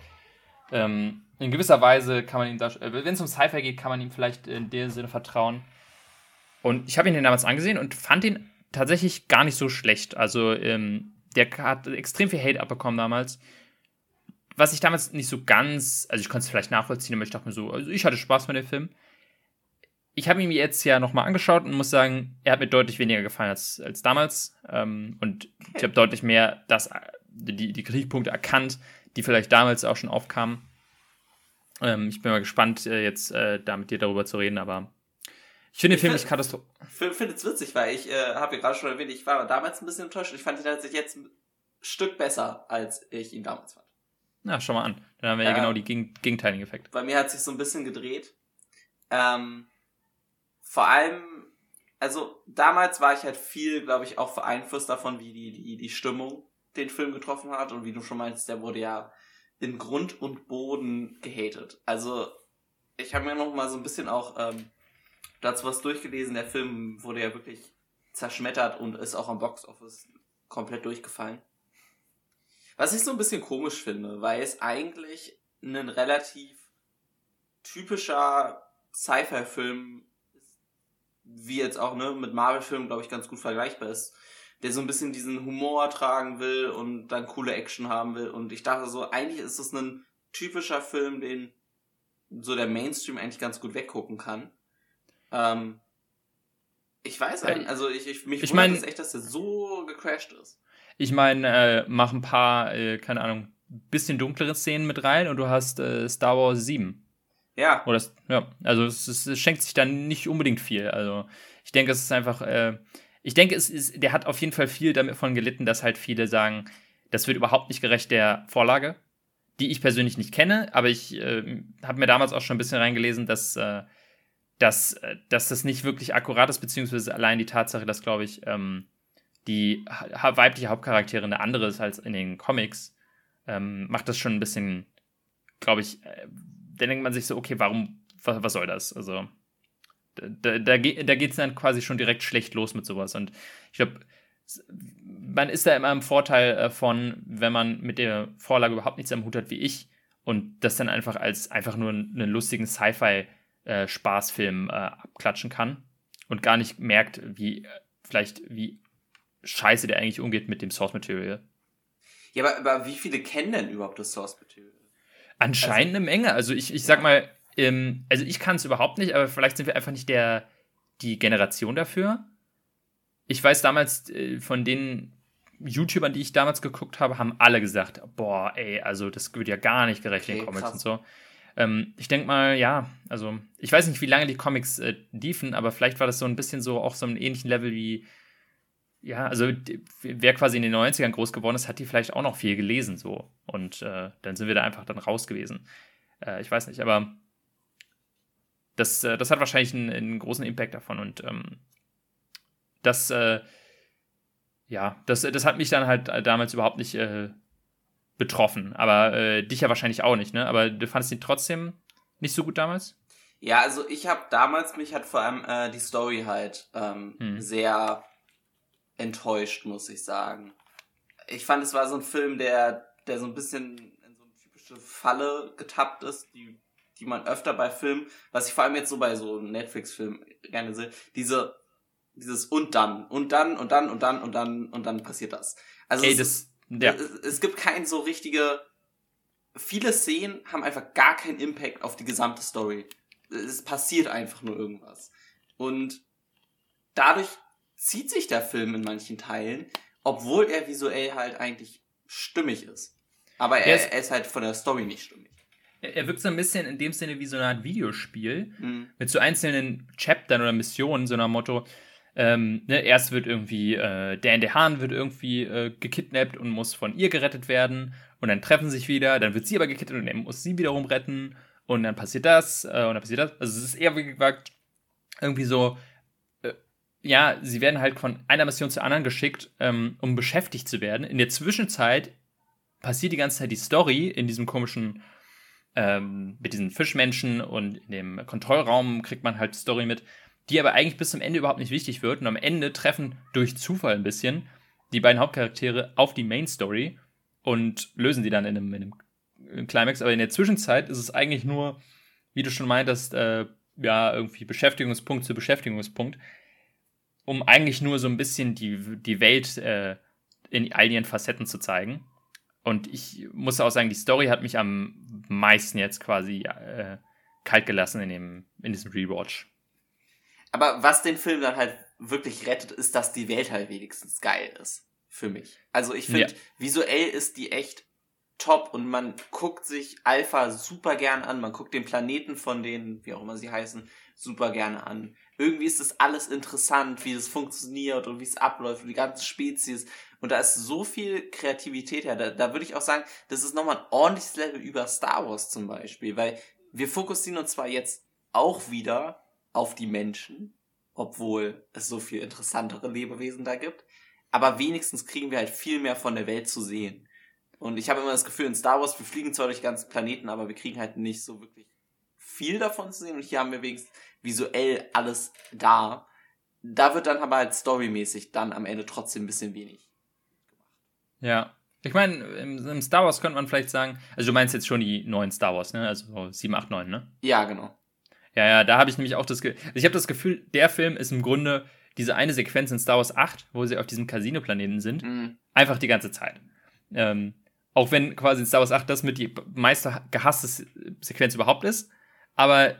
ähm, in gewisser Weise kann man ihm da, äh, wenn es um Sci-Fi geht, kann man ihm vielleicht in dem Sinne vertrauen. Und ich habe ihn damals angesehen und fand ihn tatsächlich gar nicht so schlecht. Also, ähm, der hat extrem viel Hate abbekommen damals. Was ich damals nicht so ganz, also ich konnte es vielleicht nachvollziehen, aber ich dachte mir so, also ich hatte Spaß mit dem Film. Ich habe ihn mir jetzt ja nochmal angeschaut und muss sagen, er hat mir deutlich weniger gefallen als, als damals. Ähm, und ich habe deutlich mehr das, die, die Kritikpunkte erkannt, die vielleicht damals auch schon aufkamen. Ähm, ich bin mal gespannt, äh, jetzt äh, da mit dir darüber zu reden, aber ich finde den Film nicht katastrophal. Ich finde es witzig, weil ich äh, habe ja gerade schon erwähnt, ich war damals ein bisschen enttäuscht. Ich fand ihn tatsächlich jetzt ein Stück besser, als ich ihn damals fand. Na, schau mal an. Dann haben wir ja, ja genau die geg gegenteiligen Effekte. Bei mir hat sich so ein bisschen gedreht. Ähm, vor allem, also damals war ich halt viel, glaube ich, auch beeinflusst davon, wie die, die, die Stimmung den Film getroffen hat. Und wie du schon meinst, der wurde ja in Grund und Boden gehatet. Also ich habe mir noch mal so ein bisschen auch ähm, dazu was durchgelesen. Der Film wurde ja wirklich zerschmettert und ist auch am Boxoffice komplett durchgefallen. Was ich so ein bisschen komisch finde, weil es eigentlich ein relativ typischer Sci-Fi-Film wie jetzt auch ne, mit Marvel-Filmen, glaube ich, ganz gut vergleichbar ist, der so ein bisschen diesen Humor tragen will und dann coole Action haben will. Und ich dachte so, eigentlich ist es ein typischer Film, den so der Mainstream eigentlich ganz gut weggucken kann. Ähm, Ich weiß nicht. Also ich, ich mich ich mein, es echt, dass der so gecrashed ist. Ich meine, äh, mach ein paar, äh, keine Ahnung, bisschen dunklere Szenen mit rein und du hast äh, Star Wars 7. Ja. Oder ja, also es, es, es, schenkt sich dann nicht unbedingt viel. Also ich denke, es ist einfach, äh, ich denke, es ist, der hat auf jeden Fall viel davon gelitten, dass halt viele sagen, das wird überhaupt nicht gerecht der Vorlage, die ich persönlich nicht kenne, aber ich äh, habe mir damals auch schon ein bisschen reingelesen, dass, äh, dass, äh, dass das nicht wirklich akkurat ist, beziehungsweise allein die Tatsache, dass, glaube ich, ähm, die ha weibliche Hauptcharaktere eine andere ist als in den Comics, ähm, macht das schon ein bisschen, glaube ich, äh, dann denkt man sich so, okay, warum, was, was soll das? Also, da, da, da geht es dann quasi schon direkt schlecht los mit sowas. Und ich glaube, man ist da immer im Vorteil äh, von, wenn man mit der Vorlage überhaupt nichts am Hut hat wie ich und das dann einfach als einfach nur einen lustigen Sci-Fi-Spaßfilm äh, äh, abklatschen kann und gar nicht merkt, wie vielleicht wie scheiße der eigentlich umgeht mit dem Source Material. Ja, aber, aber wie viele kennen denn überhaupt das Source Material? Anscheinend also, eine Menge. Also ich, ich sag mal, ähm, also ich kann es überhaupt nicht, aber vielleicht sind wir einfach nicht der, die Generation dafür. Ich weiß damals äh, von den YouTubern, die ich damals geguckt habe, haben alle gesagt, boah, ey, also das wird ja gar nicht gerecht okay, den Comics krass. und so. Ähm, ich denke mal, ja, also ich weiß nicht, wie lange die Comics äh, liefen, aber vielleicht war das so ein bisschen so auch so ein ähnlichen Level wie, ja, also wer quasi in den 90ern groß geworden ist, hat die vielleicht auch noch viel gelesen so. Und äh, dann sind wir da einfach dann raus gewesen. Äh, ich weiß nicht, aber das, äh, das hat wahrscheinlich einen, einen, großen Impact davon. Und ähm, das, äh, ja, das, das hat mich dann halt damals überhaupt nicht äh, betroffen. Aber äh, dich ja wahrscheinlich auch nicht, ne? Aber du fandest ihn trotzdem nicht so gut damals? Ja, also ich habe damals, mich hat vor allem äh, die Story halt ähm, hm. sehr enttäuscht, muss ich sagen. Ich fand, es war so ein Film, der, der so ein bisschen in so eine typische Falle getappt ist, die die man öfter bei Filmen, was ich vor allem jetzt so bei so Netflix-Filmen gerne sehe, diese, dieses und dann, und dann, und dann, und dann, und dann, und dann passiert das. Also Ey, es, das, ja. es, es gibt kein so richtige, viele Szenen haben einfach gar keinen Impact auf die gesamte Story. Es passiert einfach nur irgendwas. Und dadurch zieht sich der Film in manchen Teilen, obwohl er visuell halt eigentlich stimmig ist. Aber er, er ist halt von der Story nicht stimmig er wirkt so ein bisschen in dem Sinne wie so eine Art Videospiel mhm. mit so einzelnen Chaptern oder Missionen, so einer Motto. Ähm, ne, erst wird irgendwie äh, Dan DeHaan wird irgendwie äh, gekidnappt und muss von ihr gerettet werden und dann treffen sie sich wieder, dann wird sie aber gekidnappt und er muss sie wiederum retten und dann passiert das äh, und dann passiert das. Also es ist eher wie gesagt irgendwie so, ja, sie werden halt von einer Mission zur anderen geschickt, ähm, um beschäftigt zu werden. In der Zwischenzeit passiert die ganze Zeit die Story in diesem komischen ähm, mit diesen Fischmenschen und in dem Kontrollraum kriegt man halt Story mit, die aber eigentlich bis zum Ende überhaupt nicht wichtig wird. Und am Ende treffen durch Zufall ein bisschen die beiden Hauptcharaktere auf die Main Story und lösen die dann in einem, in einem Climax. Aber in der Zwischenzeit ist es eigentlich nur, wie du schon meintest, äh, ja, irgendwie Beschäftigungspunkt zu Beschäftigungspunkt, um eigentlich nur so ein bisschen die, die Welt äh, in all ihren Facetten zu zeigen. Und ich muss auch sagen, die Story hat mich am meisten jetzt quasi äh, kalt gelassen in, dem, in diesem Rewatch. Aber was den Film dann halt wirklich rettet, ist, dass die Welt halt wenigstens geil ist. Für mich. Also ich finde, ja. visuell ist die echt top und man guckt sich Alpha super gern an. Man guckt den Planeten von denen, wie auch immer sie heißen, super gerne an. Irgendwie ist das alles interessant, wie es funktioniert und wie es abläuft und die ganze Spezies. Und da ist so viel Kreativität her. Da, da würde ich auch sagen, das ist nochmal ein ordentliches Level über Star Wars zum Beispiel, weil wir fokussieren uns zwar jetzt auch wieder auf die Menschen, obwohl es so viel interessantere Lebewesen da gibt, aber wenigstens kriegen wir halt viel mehr von der Welt zu sehen. Und ich habe immer das Gefühl, in Star Wars, wir fliegen zwar durch ganzen Planeten, aber wir kriegen halt nicht so wirklich viel davon zu sehen. Und hier haben wir wenigstens visuell alles da. Da wird dann aber halt storymäßig dann am Ende trotzdem ein bisschen wenig ja. Ich meine, im, im, Star Wars könnte man vielleicht sagen, also du meinst jetzt schon die neuen Star Wars, ne? Also 7, 8, 9, ne? Ja, genau. Ja, ja, da habe ich nämlich auch das Gefühl, also ich habe das Gefühl, der Film ist im Grunde diese eine Sequenz in Star Wars 8, wo sie auf diesem Casino-Planeten sind, mhm. einfach die ganze Zeit. Ähm, auch wenn quasi in Star Wars 8 das mit die meiste gehasste Sequenz überhaupt ist. Aber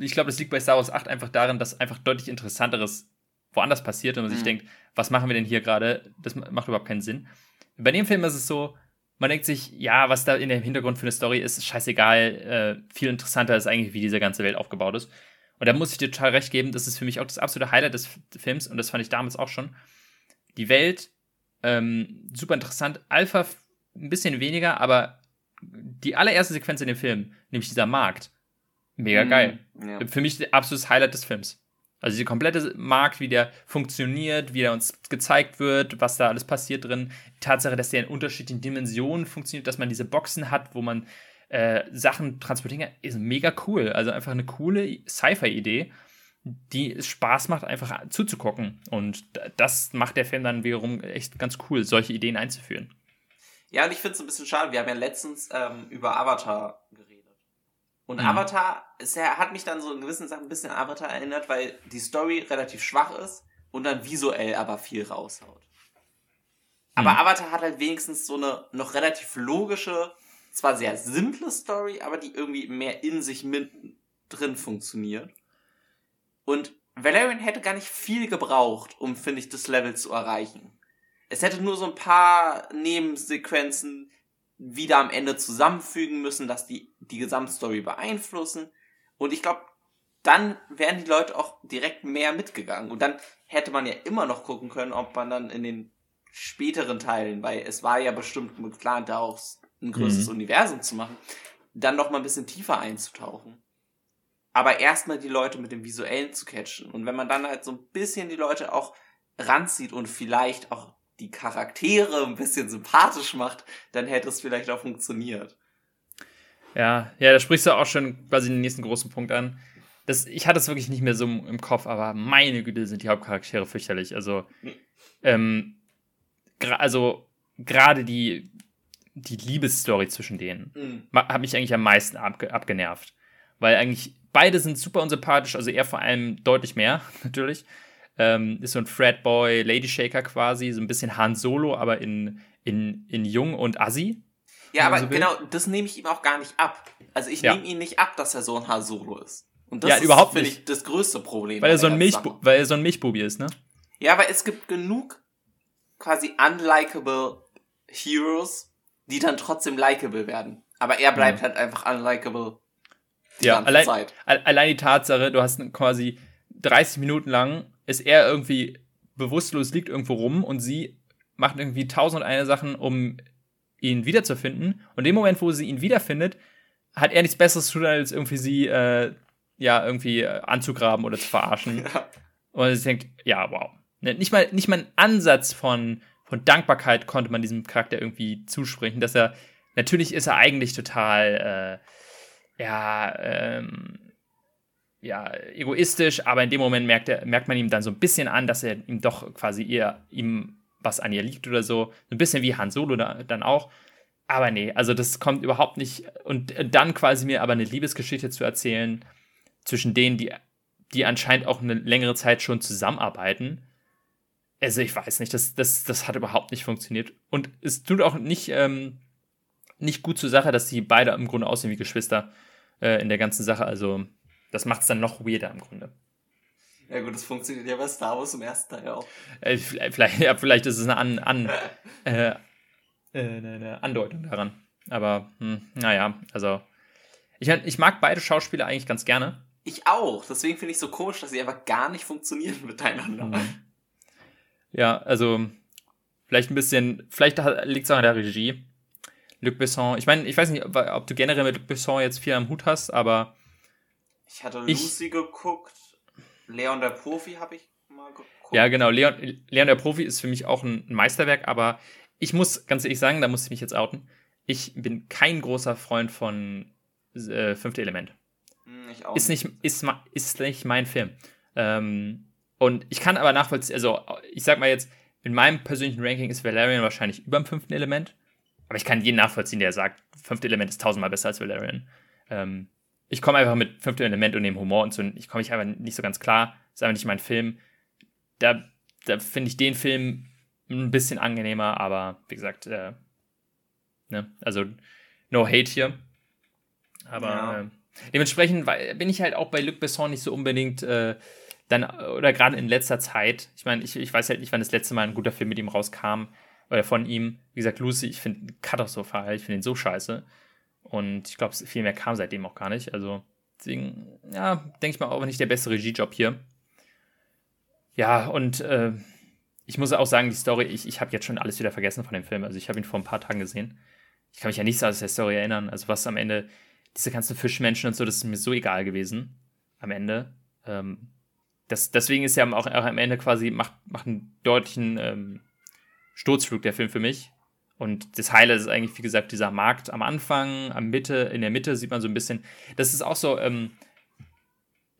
ich glaube, das liegt bei Star Wars 8 einfach darin, dass einfach deutlich interessanteres woanders passiert und man mhm. sich denkt, was machen wir denn hier gerade? Das macht überhaupt keinen Sinn. Bei dem Film ist es so, man denkt sich, ja, was da in dem Hintergrund für eine Story ist, ist scheißegal. Äh, viel interessanter ist eigentlich, wie diese ganze Welt aufgebaut ist. Und da muss ich dir total recht geben, das ist für mich auch das absolute Highlight des Films und das fand ich damals auch schon. Die Welt, ähm, super interessant. Alpha ein bisschen weniger, aber die allererste Sequenz in dem Film, nämlich dieser Markt, mega geil. Ja. Für mich absolutes Highlight des Films. Also die komplette Markt, wie der funktioniert, wie der uns gezeigt wird, was da alles passiert drin. Die Tatsache, dass der in unterschiedlichen Dimensionen funktioniert, dass man diese Boxen hat, wo man äh, Sachen transportieren kann, ist mega cool. Also einfach eine coole Sci-Fi-Idee, die es Spaß macht, einfach zuzugucken. Und das macht der Film dann wiederum echt ganz cool, solche Ideen einzuführen. Ja, und ich finde es ein bisschen schade. Wir haben ja letztens ähm, über Avatar. Und mhm. Avatar, es hat mich dann so in gewissen Sachen ein bisschen an Avatar erinnert, weil die Story relativ schwach ist und dann visuell aber viel raushaut. Aber mhm. Avatar hat halt wenigstens so eine noch relativ logische, zwar sehr simple Story, aber die irgendwie mehr in sich mit drin funktioniert. Und Valerian hätte gar nicht viel gebraucht, um, finde ich, das Level zu erreichen. Es hätte nur so ein paar Nebensequenzen, wieder am Ende zusammenfügen müssen, dass die die Gesamtstory beeinflussen. Und ich glaube, dann wären die Leute auch direkt mehr mitgegangen. Und dann hätte man ja immer noch gucken können, ob man dann in den späteren Teilen, weil es war ja bestimmt geplant, daraus ein größeres mhm. Universum zu machen, dann noch mal ein bisschen tiefer einzutauchen. Aber erstmal die Leute mit dem Visuellen zu catchen. Und wenn man dann halt so ein bisschen die Leute auch ranzieht und vielleicht auch die Charaktere ein bisschen sympathisch macht, dann hätte es vielleicht auch funktioniert. Ja, ja, da sprichst du auch schon quasi den nächsten großen Punkt an. Das, ich hatte es wirklich nicht mehr so im Kopf, aber meine Güte sind die Hauptcharaktere fürchterlich. Also, ähm, gra also gerade die, die Liebesstory zwischen denen mhm. hat mich eigentlich am meisten abge abgenervt. Weil eigentlich beide sind super unsympathisch, also er vor allem deutlich mehr, [LAUGHS] natürlich. Ähm, ist so ein Fredboy, Lady Shaker quasi, so ein bisschen Han Solo, aber in, in, in jung und assi. Ja, aber so genau, das nehme ich ihm auch gar nicht ab. Also ich ja. nehme ihn nicht ab, dass er so ein Han Solo ist. Und das ja, ist, überhaupt nicht. Ich, das größte Problem. Weil er, so ein Milchbu weil er so ein Milchbubi ist, ne? Ja, aber es gibt genug quasi unlikable Heroes, die dann trotzdem likable werden. Aber er bleibt mhm. halt einfach unlikable die ja, ganze allein, Zeit. Allein die Tatsache, du hast quasi 30 Minuten lang ist er irgendwie bewusstlos, liegt irgendwo rum und sie macht irgendwie tausend und eine Sachen, um ihn wiederzufinden. Und in dem Moment, wo sie ihn wiederfindet, hat er nichts Besseres zu tun, als irgendwie sie, äh, ja, irgendwie äh, anzugraben oder zu verarschen. [LAUGHS] Ja. Und sie denkt, ja, wow. Ne, nicht mal, nicht mal ein Ansatz von, von Dankbarkeit konnte man diesem Charakter irgendwie zusprechen, dass er, natürlich ist er eigentlich total, äh, ja, ähm, ja, egoistisch, aber in dem Moment merkt, er, merkt man ihm dann so ein bisschen an, dass er ihm doch quasi ihr, ihm was an ihr liegt oder so. So ein bisschen wie Han Solo da, dann auch. Aber nee, also das kommt überhaupt nicht. Und dann quasi mir aber eine Liebesgeschichte zu erzählen zwischen denen, die, die anscheinend auch eine längere Zeit schon zusammenarbeiten. Also ich weiß nicht, das, das, das hat überhaupt nicht funktioniert. Und es tut auch nicht, ähm, nicht gut zur Sache, dass die beide im Grunde aussehen wie Geschwister äh, in der ganzen Sache. Also das macht es dann noch weirder im Grunde. Ja gut, das funktioniert ja bei Star Wars im ersten Teil auch. Äh, vielleicht, ja, vielleicht ist es eine, An, An, [LAUGHS] äh, äh, eine Andeutung daran. Aber hm, naja, also ich, ich mag beide Schauspieler eigentlich ganz gerne. Ich auch. Deswegen finde ich es so komisch, dass sie einfach gar nicht funktionieren [LAUGHS] miteinander. Mhm. Ja, also vielleicht ein bisschen, vielleicht liegt es auch an der Regie. Luc Besson, ich meine, ich weiß nicht, ob, ob, du generell mit Luc Besson jetzt viel am Hut hast, aber ich hatte Lucy ich, geguckt. Leon der Profi habe ich mal geguckt. Ja, genau. Leon, Leon der Profi ist für mich auch ein Meisterwerk, aber ich muss ganz ehrlich sagen, da muss ich mich jetzt outen. Ich bin kein großer Freund von äh, Fünfte Element. Hm, ich auch ist nicht, ist, ist nicht mein Film. Ähm, und ich kann aber nachvollziehen, also ich sag mal jetzt, in meinem persönlichen Ranking ist Valerian wahrscheinlich über dem fünften Element. Aber ich kann jeden nachvollziehen, der sagt, fünfte Element ist tausendmal besser als Valerian. Ähm, ich komme einfach mit fünftem Element und dem Humor und so, ich komme ich einfach nicht so ganz klar. Das ist einfach nicht mein Film. Da, da finde ich den Film ein bisschen angenehmer, aber wie gesagt, äh, ne, also no hate hier. Aber ja. äh, dementsprechend bin ich halt auch bei Luc Besson nicht so unbedingt äh, dann, oder gerade in letzter Zeit, ich meine, ich, ich weiß halt nicht, wann das letzte Mal ein guter Film mit ihm rauskam, oder von ihm. Wie gesagt, Lucy, ich finde katastrophal, ich finde ihn so scheiße. Und ich glaube, viel mehr kam seitdem auch gar nicht. Also, deswegen, ja, denke ich mal, auch nicht der beste Regiejob hier. Ja, und äh, ich muss auch sagen, die Story, ich, ich habe jetzt schon alles wieder vergessen von dem Film. Also, ich habe ihn vor ein paar Tagen gesehen. Ich kann mich ja nicht so aus der Story erinnern. Also, was am Ende, diese ganzen Fischmenschen und so, das ist mir so egal gewesen. Am Ende. Ähm, das, deswegen ist ja auch, auch am Ende quasi, macht, macht einen deutlichen ähm, Sturzflug der Film für mich. Und das Highlight ist eigentlich, wie gesagt, dieser Markt am Anfang, am Mitte, in der Mitte sieht man so ein bisschen. Das ist auch so, ähm,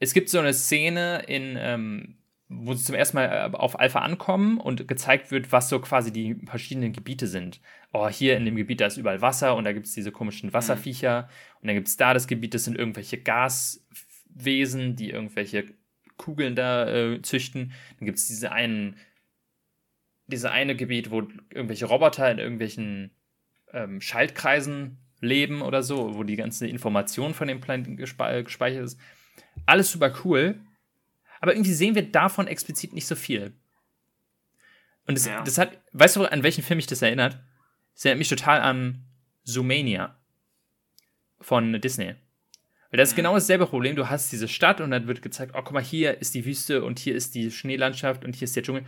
es gibt so eine Szene in, ähm, wo sie zum ersten Mal äh, auf Alpha ankommen und gezeigt wird, was so quasi die verschiedenen Gebiete sind. Oh, hier in dem Gebiet, da ist überall Wasser und da gibt es diese komischen. Wasserviecher. Mhm. Und dann gibt es da das Gebiet, das sind irgendwelche Gaswesen, die irgendwelche Kugeln da äh, züchten. Dann gibt es diese einen diese eine Gebiet, wo irgendwelche Roboter in irgendwelchen ähm, Schaltkreisen leben oder so, wo die ganze Information von dem Planeten gespe gespeichert ist. Alles super cool, aber irgendwie sehen wir davon explizit nicht so viel. Und das, ja. das hat, weißt du, an welchen Film mich das erinnert? Das erinnert mich total an Zoomania von Disney. Weil das ist mhm. genau dasselbe Problem. Du hast diese Stadt und dann wird gezeigt, oh, guck mal, hier ist die Wüste und hier ist die Schneelandschaft und hier ist der Dschungel.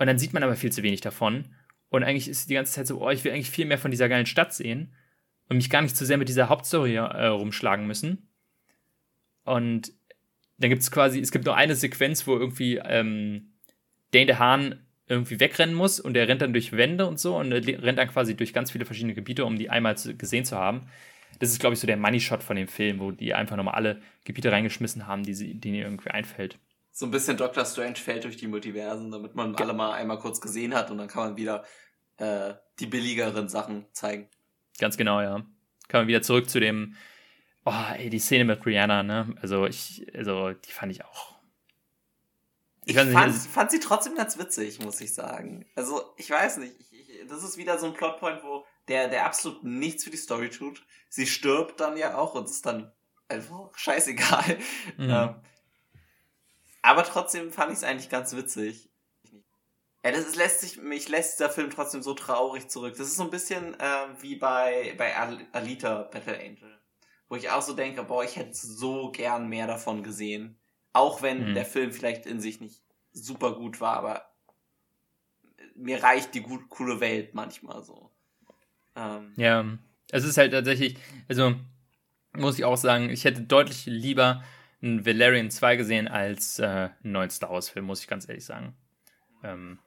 Und dann sieht man aber viel zu wenig davon. Und eigentlich ist die ganze Zeit so, oh, ich will eigentlich viel mehr von dieser geilen Stadt sehen und mich gar nicht zu sehr mit dieser Hauptstory äh, rumschlagen müssen. Und dann gibt es quasi, es gibt nur eine Sequenz, wo irgendwie ähm, Dane DeHaan irgendwie wegrennen muss und der rennt dann durch Wände und so und rennt dann quasi durch ganz viele verschiedene Gebiete, um die einmal zu, gesehen zu haben. Das ist, glaube ich, so der Money-Shot von dem Film, wo die einfach nochmal alle Gebiete reingeschmissen haben, die sie, denen irgendwie einfällt so ein bisschen Doctor Strange fällt durch die Multiversen, damit man alle mal einmal kurz gesehen hat und dann kann man wieder äh, die billigeren Sachen zeigen. Ganz genau, ja. Kann man wieder zurück zu dem, oh, ey, die Szene mit Brianna, ne? Also ich, also die fand ich auch. Ich, ich fand, nicht, fand, sie trotzdem ganz witzig, muss ich sagen. Also ich weiß nicht, ich, ich, das ist wieder so ein Plotpoint, wo der, der absolut nichts für die Story tut. Sie stirbt dann ja auch und ist dann einfach scheißegal. Mhm. Ähm, aber trotzdem fand ich es eigentlich ganz witzig. Ja, das ist, lässt sich, mich lässt der Film trotzdem so traurig zurück. Das ist so ein bisschen äh, wie bei, bei Alita Battle Angel. Wo ich auch so denke, boah, ich hätte so gern mehr davon gesehen. Auch wenn mhm. der Film vielleicht in sich nicht super gut war, aber mir reicht die gut, coole Welt manchmal so. Ähm, ja, es ist halt tatsächlich, also muss ich auch sagen, ich hätte deutlich lieber einen Valerian 2 gesehen als äh, einen neuen Star Wars-Film, muss ich ganz ehrlich sagen. Ähm,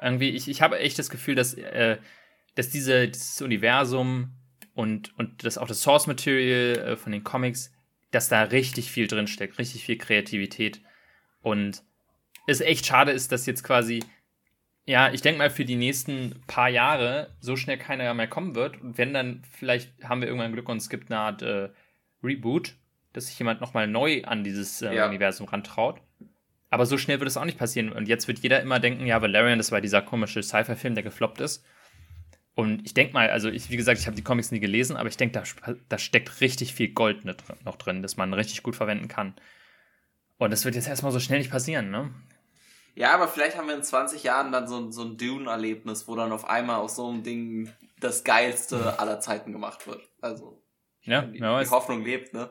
irgendwie, ich, ich habe echt das Gefühl, dass, äh, dass diese, dieses Universum und, und das, auch das Source Material äh, von den Comics, dass da richtig viel drin steckt, richtig viel Kreativität. Und es echt schade ist, dass jetzt quasi, ja, ich denke mal, für die nächsten paar Jahre so schnell keiner mehr kommen wird. Und wenn dann, vielleicht haben wir irgendwann Glück und es gibt eine Art äh, Reboot dass sich jemand nochmal neu an dieses äh, ja. Universum rantraut. Aber so schnell wird es auch nicht passieren. Und jetzt wird jeder immer denken, ja, Valerian, das war dieser komische Sci-Fi-Film, der gefloppt ist. Und ich denke mal, also ich, wie gesagt, ich habe die Comics nie gelesen, aber ich denke, da, da steckt richtig viel Gold noch drin, das man richtig gut verwenden kann. Und das wird jetzt erstmal so schnell nicht passieren, ne? Ja, aber vielleicht haben wir in 20 Jahren dann so, so ein Dune-Erlebnis, wo dann auf einmal aus so einem Ding das Geilste aller Zeiten gemacht wird. Also, ja, die, die Hoffnung lebt, ne?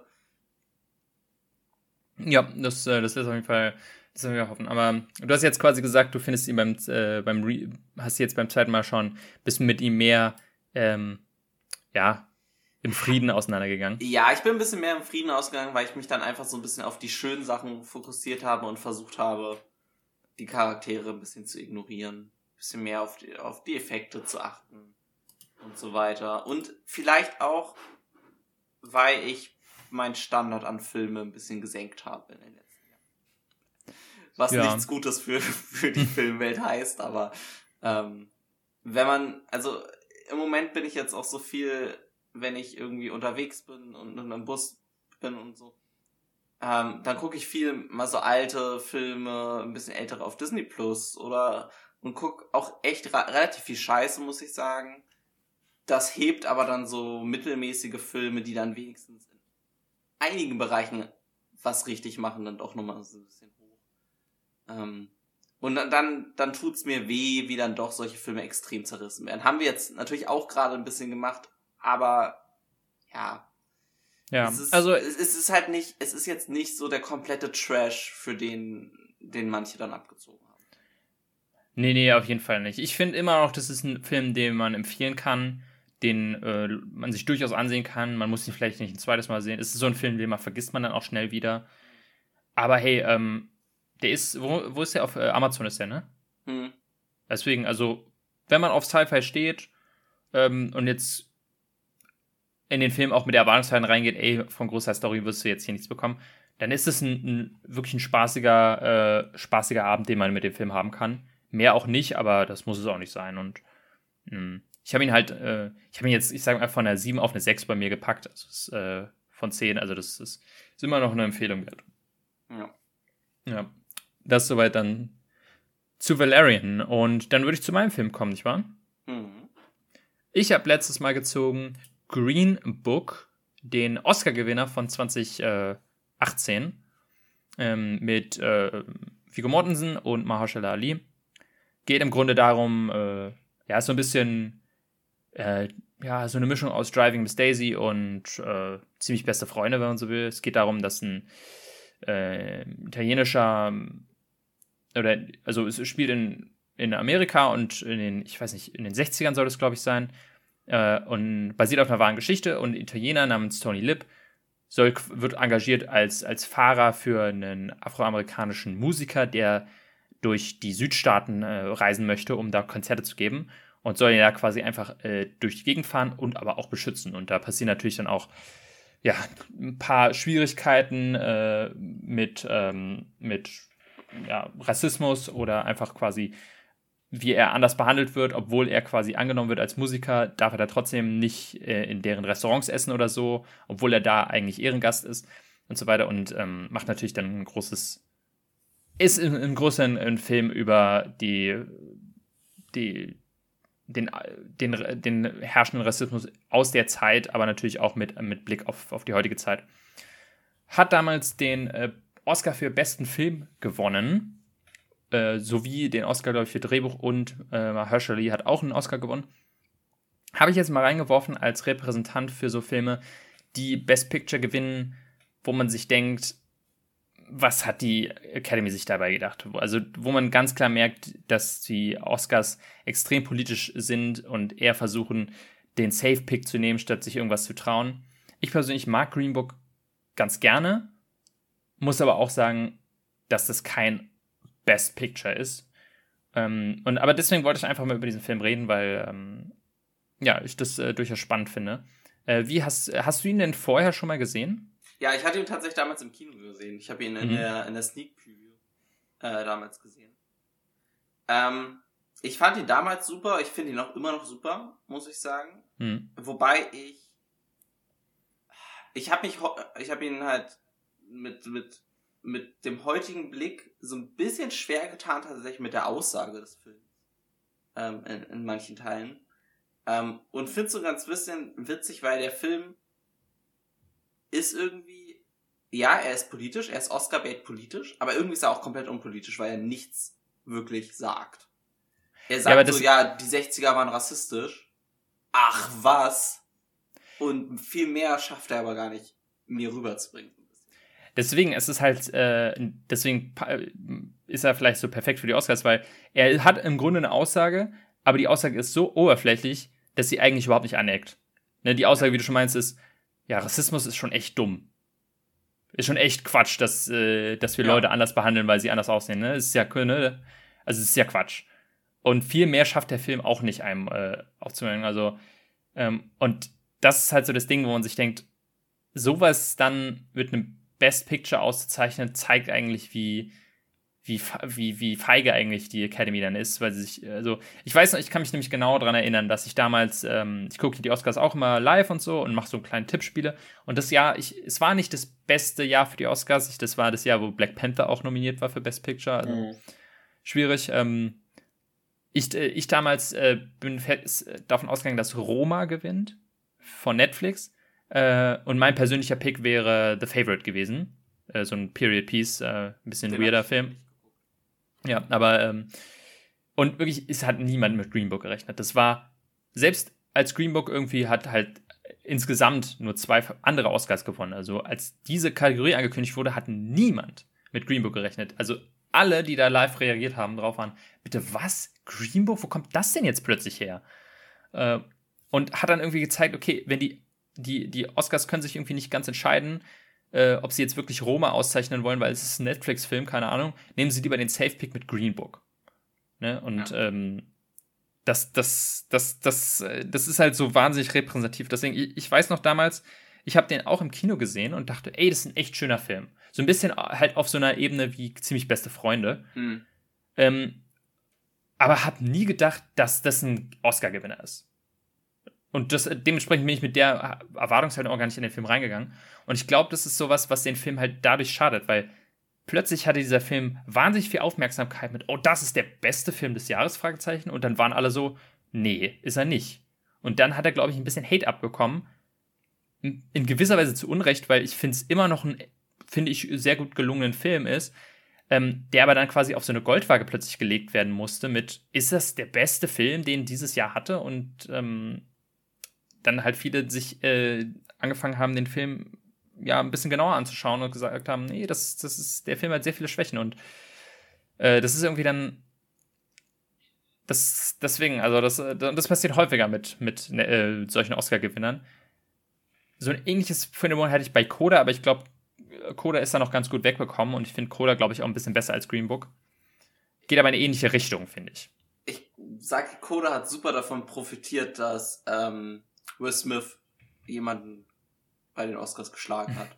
Ja, das, äh, das ist auf jeden Fall, das sollen wir hoffen. Aber du hast jetzt quasi gesagt, du findest ihn beim, äh, beim Re hast jetzt beim zweiten Mal schon, bist mit ihm mehr, ähm, ja, im Frieden auseinandergegangen. Ja, ich bin ein bisschen mehr im Frieden ausgegangen, weil ich mich dann einfach so ein bisschen auf die schönen Sachen fokussiert habe und versucht habe, die Charaktere ein bisschen zu ignorieren, ein bisschen mehr auf die, auf die Effekte zu achten und so weiter. Und vielleicht auch, weil ich meinen Standard an Filme ein bisschen gesenkt habe in den letzten Jahren. Was ja. nichts Gutes für, für die [LAUGHS] Filmwelt heißt, aber ähm, wenn man, also im Moment bin ich jetzt auch so viel, wenn ich irgendwie unterwegs bin und in einem Bus bin und so, ähm, dann gucke ich viel mal so alte Filme, ein bisschen ältere auf Disney Plus oder und guck auch echt relativ viel Scheiße, muss ich sagen. Das hebt aber dann so mittelmäßige Filme, die dann wenigstens einigen Bereichen was richtig machen, dann doch nochmal so ein bisschen hoch. Ähm, und dann, dann tut's mir weh, wie dann doch solche Filme extrem zerrissen werden. Haben wir jetzt natürlich auch gerade ein bisschen gemacht, aber ja. Ja, es ist, also es ist halt nicht, es ist jetzt nicht so der komplette Trash, für den, den manche dann abgezogen haben. Nee, nee, auf jeden Fall nicht. Ich finde immer noch, das ist ein Film, den man empfehlen kann, den äh, man sich durchaus ansehen kann. Man muss ihn vielleicht nicht ein zweites Mal sehen. Es ist so ein Film, den man vergisst man dann auch schnell wieder. Aber hey, ähm, der ist, wo, wo ist der? Auf äh, Amazon ist der, ne? Hm. Deswegen, also, wenn man auf Sci-Fi steht ähm, und jetzt in den Film auch mit der Erwartungshaltung reingeht, ey, von großer Story wirst du jetzt hier nichts bekommen, dann ist es ein, ein wirklich ein spaßiger, äh, spaßiger Abend, den man mit dem Film haben kann. Mehr auch nicht, aber das muss es auch nicht sein. Und mh, hm, ich habe ihn halt, äh, ich habe ihn jetzt, ich sage mal, von einer 7 auf eine 6 bei mir gepackt. Also ist, äh, von 10, also das ist, ist immer noch eine Empfehlung wert. Ja. Ja. Das soweit dann zu Valerian. Und dann würde ich zu meinem Film kommen, nicht wahr? Mhm. Ich habe letztes Mal gezogen Green Book, den Oscar-Gewinner von 2018, ähm, mit äh, Viggo Mortensen und Mahershala Ali. Geht im Grunde darum, äh, ja, so ein bisschen, äh, ja, so eine Mischung aus Driving Miss Daisy und äh, ziemlich beste Freunde, wenn man so will. Es geht darum, dass ein äh, italienischer oder also es spielt in, in Amerika und in den, ich weiß nicht, in den 60ern soll es, glaube ich, sein. Äh, und basiert auf einer wahren Geschichte. Und ein Italiener namens Tony Lip soll, wird engagiert als, als Fahrer für einen afroamerikanischen Musiker, der durch die Südstaaten äh, reisen möchte, um da Konzerte zu geben. Und soll ja quasi einfach äh, durch die Gegend fahren und aber auch beschützen. Und da passieren natürlich dann auch ja, ein paar Schwierigkeiten äh, mit, ähm, mit ja, Rassismus oder einfach quasi, wie er anders behandelt wird, obwohl er quasi angenommen wird als Musiker, darf er da trotzdem nicht äh, in deren Restaurants essen oder so, obwohl er da eigentlich Ehrengast ist und so weiter und ähm, macht natürlich dann ein großes, ist im, im Großen ein Film über die, die, den, den, den herrschenden Rassismus aus der Zeit, aber natürlich auch mit, mit Blick auf, auf die heutige Zeit. Hat damals den äh, Oscar für besten Film gewonnen, äh, sowie den Oscar, glaube ich, für Drehbuch und äh, Mahershala hat auch einen Oscar gewonnen. Habe ich jetzt mal reingeworfen als Repräsentant für so Filme, die Best Picture gewinnen, wo man sich denkt, was hat die Academy sich dabei gedacht? Also, wo man ganz klar merkt, dass die Oscars extrem politisch sind und eher versuchen, den Safe Pick zu nehmen, statt sich irgendwas zu trauen. Ich persönlich mag Green Book ganz gerne, muss aber auch sagen, dass das kein Best Picture ist. Ähm, und, aber deswegen wollte ich einfach mal über diesen Film reden, weil ähm, ja, ich das äh, durchaus spannend finde. Äh, wie hast, hast du ihn denn vorher schon mal gesehen? Ja, ich hatte ihn tatsächlich damals im Kino gesehen. Ich habe ihn in, mhm. der, in der Sneak Preview äh, damals gesehen. Ähm, ich fand ihn damals super. Ich finde ihn auch immer noch super, muss ich sagen. Mhm. Wobei ich ich habe mich ich habe ihn halt mit mit mit dem heutigen Blick so ein bisschen schwer getan tatsächlich mit der Aussage des Films ähm, in, in manchen Teilen ähm, und finde so ganz bisschen witzig, weil der Film ist irgendwie, ja, er ist politisch, er ist Oscar-bait politisch, aber irgendwie ist er auch komplett unpolitisch, weil er nichts wirklich sagt. Er sagt ja, so, ja, die 60er waren rassistisch. Ach was. Und viel mehr schafft er aber gar nicht, mir rüberzubringen. Deswegen ist es halt, äh, deswegen ist er vielleicht so perfekt für die Oscars, weil er hat im Grunde eine Aussage, aber die Aussage ist so oberflächlich, dass sie eigentlich überhaupt nicht aneckt. Ne, die Aussage, wie du schon meinst, ist, ja, Rassismus ist schon echt dumm. Ist schon echt Quatsch, dass, äh, dass wir ja. Leute anders behandeln, weil sie anders aussehen. Ne? ist ja, ne? Also es ist ja Quatsch. Und viel mehr schafft der Film auch nicht einem äh, aufzumerken. Also, ähm, und das ist halt so das Ding, wo man sich denkt, sowas dann mit einem Best Picture auszuzeichnen, zeigt eigentlich, wie, wie, wie, wie feige eigentlich die Academy dann ist, weil sie sich, also ich weiß noch, ich kann mich nämlich genau daran erinnern, dass ich damals, ähm, ich gucke die Oscars auch immer live und so und mache so einen kleinen Tippspiele. Und das Jahr, ich, es war nicht das beste Jahr für die Oscars, ich, das war das Jahr, wo Black Panther auch nominiert war für Best Picture, also mhm. schwierig, ähm, ich, äh, ich damals äh, bin davon ausgegangen, dass Roma gewinnt von Netflix. Äh, und mein persönlicher Pick wäre The Favorite gewesen, äh, so ein Period Piece, äh, ein bisschen Den weirder Film. Ja, aber ähm, und wirklich, es hat niemand mit Green Book gerechnet. Das war, selbst als Green Book irgendwie hat halt insgesamt nur zwei andere Oscars gewonnen. Also als diese Kategorie angekündigt wurde, hat niemand mit Green Book gerechnet. Also alle, die da live reagiert haben, drauf waren, bitte was? Green Book? Wo kommt das denn jetzt plötzlich her? Äh, und hat dann irgendwie gezeigt, okay, wenn die, die, die Oscars können sich irgendwie nicht ganz entscheiden, äh, ob sie jetzt wirklich Roma auszeichnen wollen, weil es ist ein Netflix-Film, keine Ahnung, nehmen sie lieber den Safe-Pick mit Green Book. Ne? Und ja. ähm, das, das, das, das, äh, das ist halt so wahnsinnig repräsentativ. Deswegen, ich, ich weiß noch damals, ich habe den auch im Kino gesehen und dachte, ey, das ist ein echt schöner Film. So ein bisschen halt auf so einer Ebene wie ziemlich beste Freunde. Mhm. Ähm, aber habe nie gedacht, dass das ein Oscar-Gewinner ist. Und das, dementsprechend bin ich mit der Erwartungshaltung auch gar nicht in den Film reingegangen. Und ich glaube, das ist sowas, was den Film halt dadurch schadet, weil plötzlich hatte dieser Film wahnsinnig viel Aufmerksamkeit mit, oh, das ist der beste Film des Jahres, Fragezeichen. Und dann waren alle so, nee, ist er nicht. Und dann hat er, glaube ich, ein bisschen Hate abbekommen. In gewisser Weise zu Unrecht, weil ich finde es immer noch ein, finde ich, sehr gut gelungenen Film ist, ähm, der aber dann quasi auf so eine Goldwaage plötzlich gelegt werden musste mit, ist das der beste Film, den dieses Jahr hatte? Und ähm, dann halt viele sich äh, angefangen haben, den Film ja, ein bisschen genauer anzuschauen und gesagt haben, nee, das, das ist, der Film hat sehr viele Schwächen und äh, das ist irgendwie dann das, deswegen, also das, das passiert häufiger mit, mit äh, solchen Oscar-Gewinnern. So ein ähnliches Phänomen hatte ich bei Coda, aber ich glaube, Coda ist da noch ganz gut wegbekommen und ich finde Coda, glaube ich, auch ein bisschen besser als Green Book. Geht aber in eine ähnliche Richtung, finde ich. Ich sage, Coda hat super davon profitiert, dass ähm, Will Smith jemanden bei den Oscars geschlagen hat.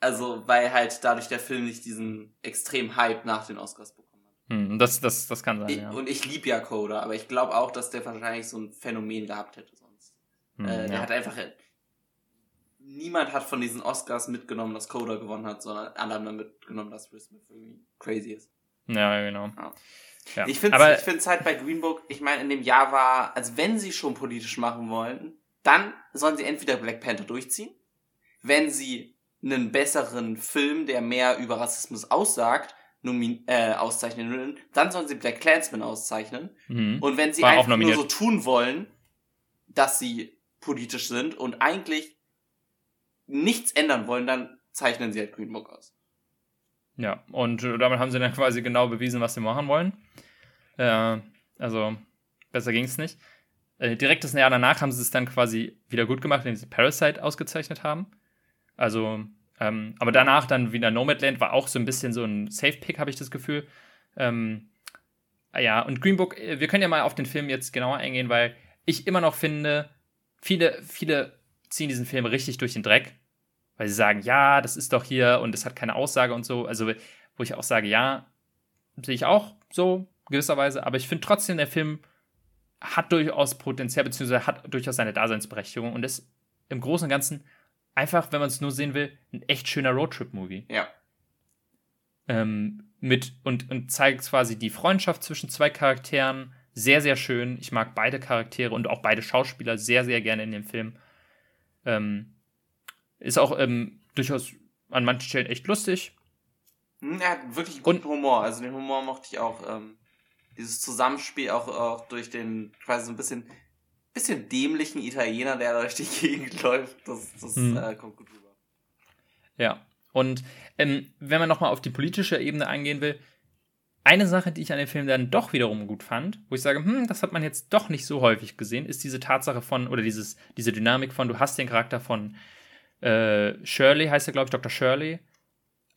also, weil halt dadurch der Film nicht diesen extremen Hype nach den Oscars bekommen hat. Hm, das, das, das kann sein, ich, ja. Und ich liebe ja Coda, aber ich glaube auch, dass der wahrscheinlich so ein Phänomen gehabt hätte sonst. Hm, äh, der ja. hat einfach. Niemand hat von diesen Oscars mitgenommen, dass Coda gewonnen hat, sondern alle haben mitgenommen, dass Will Smith irgendwie crazy ist. Ja, genau. Ja. Ja. Ich finde es halt bei Green Book, ich meine, in dem Jahr war, als wenn sie schon politisch machen wollen, dann sollen sie entweder Black Panther durchziehen, wenn sie einen besseren Film, der mehr über Rassismus aussagt, nomin äh, auszeichnen wollen, dann sollen sie Black Clansman auszeichnen. Mhm. Und wenn sie War einfach nur so tun wollen, dass sie politisch sind und eigentlich nichts ändern wollen, dann zeichnen sie halt Green Book aus. Ja, und äh, damit haben sie dann [LAUGHS] quasi genau bewiesen, was sie machen wollen. Äh, also, besser ging es nicht. Äh, direkt das Jahr danach haben sie es dann quasi wieder gut gemacht, indem sie Parasite ausgezeichnet haben. Also, ähm, aber danach dann wieder Nomadland war auch so ein bisschen so ein Safe-Pick, habe ich das Gefühl. Ähm, ja, und Green Book, äh, wir können ja mal auf den Film jetzt genauer eingehen, weil ich immer noch finde, viele, viele ziehen diesen Film richtig durch den Dreck, weil sie sagen, ja, das ist doch hier und es hat keine Aussage und so. Also, wo ich auch sage, ja, sehe ich auch so gewisserweise, aber ich finde trotzdem, der Film hat durchaus Potenzial, beziehungsweise hat durchaus seine Daseinsberechtigung und ist im Großen und Ganzen einfach, wenn man es nur sehen will, ein echt schöner Roadtrip-Movie. Ja. Ähm, mit und, und zeigt quasi die Freundschaft zwischen zwei Charakteren sehr, sehr schön. Ich mag beide Charaktere und auch beide Schauspieler sehr, sehr gerne in dem Film. Ähm, ist auch ähm, durchaus an manchen Stellen echt lustig. Hm, er hat wirklich guten und, Humor. Also den Humor mochte ich auch. Ähm, dieses Zusammenspiel auch, auch durch den quasi so ein bisschen, bisschen dämlichen Italiener, der durch die Gegend [LAUGHS] läuft. Das, das hm. äh, kommt gut rüber. Ja. Und ähm, wenn man nochmal auf die politische Ebene eingehen will, eine Sache, die ich an dem Film dann doch wiederum gut fand, wo ich sage, hm, das hat man jetzt doch nicht so häufig gesehen, ist diese Tatsache von, oder dieses, diese Dynamik von, du hast den Charakter von äh, Shirley, heißt er, glaube ich, Dr. Shirley.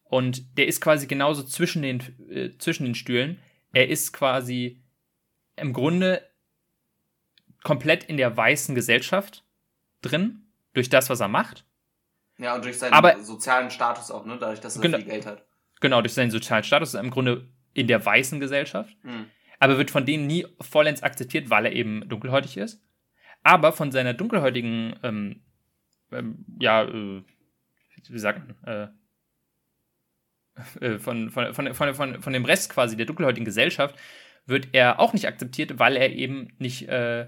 Und der ist quasi genauso zwischen den, äh, zwischen den Stühlen. Er ist quasi im Grunde komplett in der weißen Gesellschaft drin, durch das, was er macht. Ja, und durch seinen Aber, sozialen Status auch, ne? Dadurch, dass er genau, viel Geld hat. Genau, durch seinen sozialen Status ist er im Grunde in der weißen Gesellschaft. Mhm. Aber wird von denen nie vollends akzeptiert, weil er eben dunkelhäutig ist. Aber von seiner dunkelhäutigen ähm, ähm, ja, äh, wie sagt man, äh, äh, von, von, von, von, von, von dem Rest quasi der dunkelhäutigen Gesellschaft wird er auch nicht akzeptiert, weil er eben nicht, äh,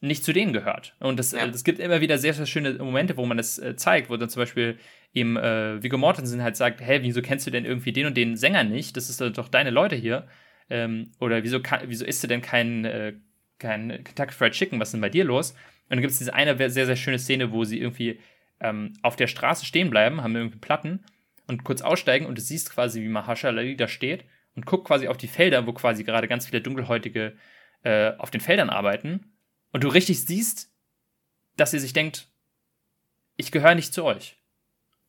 nicht zu denen gehört. Und es ja. gibt immer wieder sehr, sehr schöne Momente, wo man das äh, zeigt, wo dann zum Beispiel eben äh, Viggo Mortensen halt sagt, hä, wieso kennst du denn irgendwie den und den Sänger nicht? Das ist doch deine Leute hier. Ähm, oder wieso, wieso isst du denn kein, äh, kein Kentucky Fried Chicken? Was ist denn bei dir los? Und dann gibt es diese eine sehr, sehr schöne Szene, wo sie irgendwie ähm, auf der Straße stehen bleiben, haben irgendwie Platten und kurz aussteigen und du siehst quasi, wie Mahershala da steht und guckt quasi auf die Felder, wo quasi gerade ganz viele Dunkelhäutige äh, auf den Feldern arbeiten und du richtig siehst, dass sie sich denkt, ich gehöre nicht zu euch.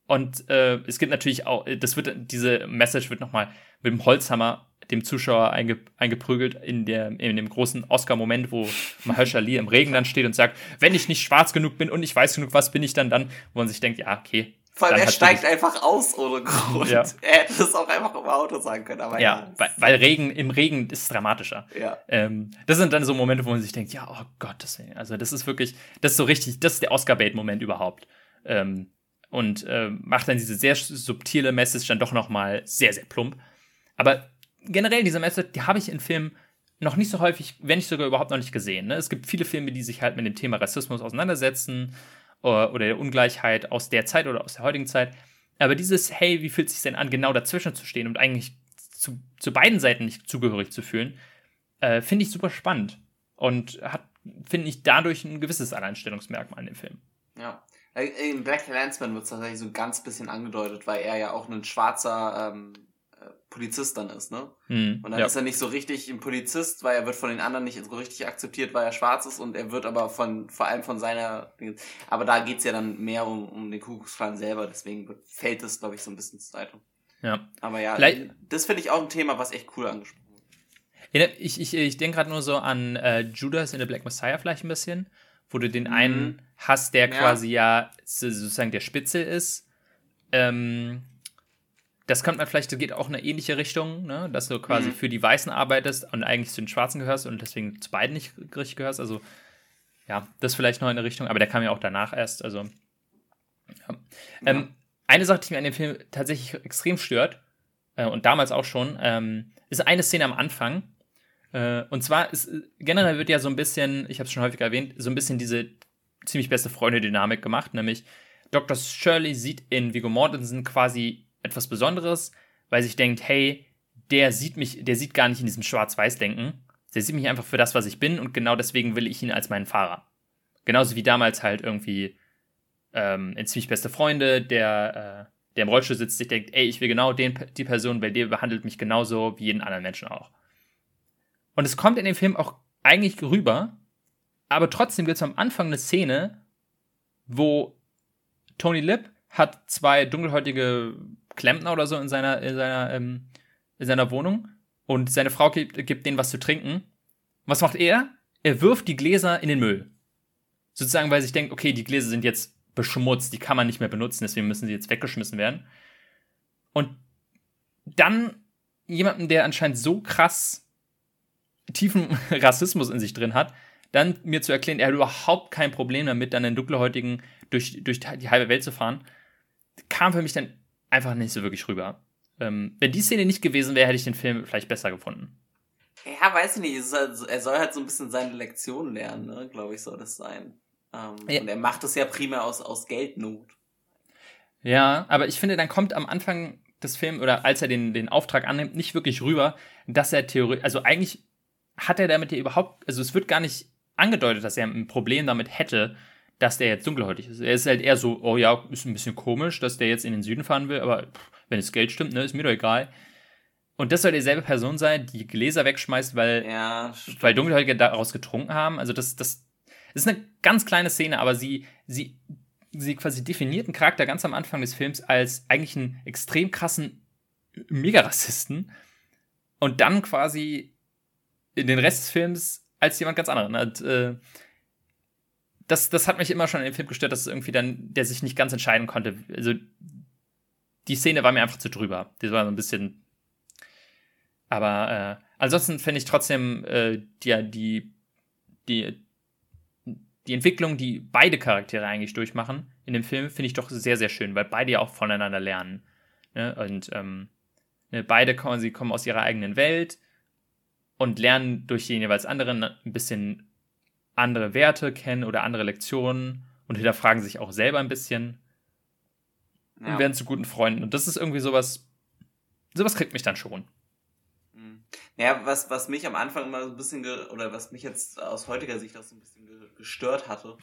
Und äh, es gibt natürlich auch, das wird, diese Message wird nochmal mit dem Holzhammer dem Zuschauer einge, eingeprügelt in, der, in dem großen Oscar-Moment, wo Mahershala Ali im Regen dann steht und sagt, wenn ich nicht schwarz genug bin und ich weiß genug, was bin ich dann dann, wo man sich denkt, ja, okay. Vor allem, er steigt einfach aus ohne Grund. Ja. [LAUGHS] Er hätte es auch einfach im Auto sagen können, aber ja. ja weil, weil, Regen, im Regen ist es dramatischer. Ja. Ähm, das sind dann so Momente, wo man sich denkt, ja, oh Gott, das, also das ist wirklich, das ist so richtig, das ist der Oscar-Bait-Moment überhaupt. Ähm, und äh, macht dann diese sehr subtile Message dann doch nochmal sehr, sehr plump. Aber generell diese Message, die habe ich in Filmen noch nicht so häufig, wenn nicht sogar überhaupt noch nicht gesehen. Ne? Es gibt viele Filme, die sich halt mit dem Thema Rassismus auseinandersetzen oder, oder der Ungleichheit aus der Zeit oder aus der heutigen Zeit. Aber dieses, hey, wie fühlt es sich denn an, genau dazwischen zu stehen und eigentlich zu, zu beiden Seiten nicht zugehörig zu fühlen, äh, finde ich super spannend. Und hat, finde ich, dadurch ein gewisses Alleinstellungsmerkmal in dem Film. Ja. Äh, in Black Landsman wird es tatsächlich so ein ganz bisschen angedeutet, weil er ja auch ein schwarzer ähm, Polizist dann ist, ne? Mhm, und dann ja. ist er nicht so richtig ein Polizist, weil er wird von den anderen nicht so richtig akzeptiert, weil er schwarz ist und er wird aber von, vor allem von seiner, aber da geht's ja dann mehr um, um den Kuckucksklan selber, deswegen fällt es, glaube ich, so ein bisschen zur Seite. Ja. Aber ja, Vielleicht, das finde ich auch ein Thema, was echt cool angesprochen wird. Ich, ich, ich denke gerade nur so an äh, Judas in The Black Messiah vielleicht ein bisschen, wo du den mhm. einen hast, der ja. quasi ja sozusagen der Spitzel ist. Ähm, das könnte man vielleicht, das geht auch in eine ähnliche Richtung, ne? dass du quasi mhm. für die Weißen arbeitest und eigentlich zu den Schwarzen gehörst und deswegen zu beiden nicht richtig gehörst. Also, ja, das vielleicht noch in eine Richtung, aber der kam ja auch danach erst. Also, ja. Ähm, eine Sache, die mich an dem Film tatsächlich extrem stört, äh, und damals auch schon, ähm, ist eine Szene am Anfang. Äh, und zwar ist generell wird ja so ein bisschen, ich habe es schon häufig erwähnt, so ein bisschen diese ziemlich beste Freunde-Dynamik gemacht, nämlich Dr. Shirley sieht in Viggo Mortensen quasi etwas Besonderes, weil sich denkt, hey, der sieht mich, der sieht gar nicht in diesem Schwarz-Weiß-Denken. Der sieht mich einfach für das, was ich bin und genau deswegen will ich ihn als meinen Fahrer. Genauso wie damals halt irgendwie ähm, in ziemlich beste Freunde, der, äh, der im Rollstuhl sitzt, sich denkt, ey, ich will genau den, die Person, weil der behandelt mich genauso wie jeden anderen Menschen auch. Und es kommt in dem Film auch eigentlich rüber, aber trotzdem gibt es am Anfang eine Szene, wo Tony Lip hat zwei dunkelhäutige Klempner oder so in seiner, in seiner, ähm, in seiner Wohnung und seine Frau gibt, gibt denen was zu trinken. Was macht er? Er wirft die Gläser in den Müll. Sozusagen, weil sich denkt, okay, die Gläser sind jetzt beschmutzt, die kann man nicht mehr benutzen, deswegen müssen sie jetzt weggeschmissen werden. Und dann jemanden, der anscheinend so krass tiefen [LAUGHS] Rassismus in sich drin hat, dann mir zu erklären, er hat überhaupt kein Problem damit, dann einen Dunkelhäutigen durch, durch die halbe Welt zu fahren, kam für mich dann einfach nicht so wirklich rüber. Ähm, wenn die Szene nicht gewesen wäre, hätte ich den Film vielleicht besser gefunden. Ja, weiß ich nicht. Halt, er soll halt so ein bisschen seine Lektion lernen, ne? glaube ich, soll das sein. Ähm, ja. Und er macht es ja primär aus, aus Geldnot. Ja, aber ich finde, dann kommt am Anfang des Films oder als er den, den Auftrag annimmt, nicht wirklich rüber, dass er theoretisch, also eigentlich hat er damit ja überhaupt, also es wird gar nicht angedeutet, dass er ein Problem damit hätte, dass der jetzt dunkelhäutig ist. Er ist halt eher so, oh ja, ist ein bisschen komisch, dass der jetzt in den Süden fahren will, aber pff, wenn das Geld stimmt, ne, ist mir doch egal. Und das soll dieselbe Person sein, die Gläser wegschmeißt, weil, ja, weil Dunkelhäutige daraus getrunken haben. Also das, das, das ist eine ganz kleine Szene, aber sie, sie, sie quasi definiert einen Charakter ganz am Anfang des Films als eigentlich einen extrem krassen Mega-Rassisten und dann quasi in den Rest des Films als jemand ganz anderen. Und, äh, das, das hat mich immer schon in dem Film gestört, dass es irgendwie dann, der sich nicht ganz entscheiden konnte. Also, die Szene war mir einfach zu drüber. Die war so ein bisschen. Aber äh, ansonsten finde ich trotzdem äh, die, die, die, die Entwicklung, die beide Charaktere eigentlich durchmachen in dem Film, finde ich doch sehr, sehr schön, weil beide ja auch voneinander lernen. Ne? Und ähm, ne, beide kommen, sie kommen aus ihrer eigenen Welt und lernen durch den jeweils anderen ein bisschen andere Werte kennen oder andere Lektionen und hinterfragen sich auch selber ein bisschen ja. und werden zu guten Freunden. Und das ist irgendwie sowas, sowas kriegt mich dann schon. Mhm. Ja, was, was mich am Anfang immer so ein bisschen, oder was mich jetzt aus heutiger Sicht auch so ein bisschen gestört hatte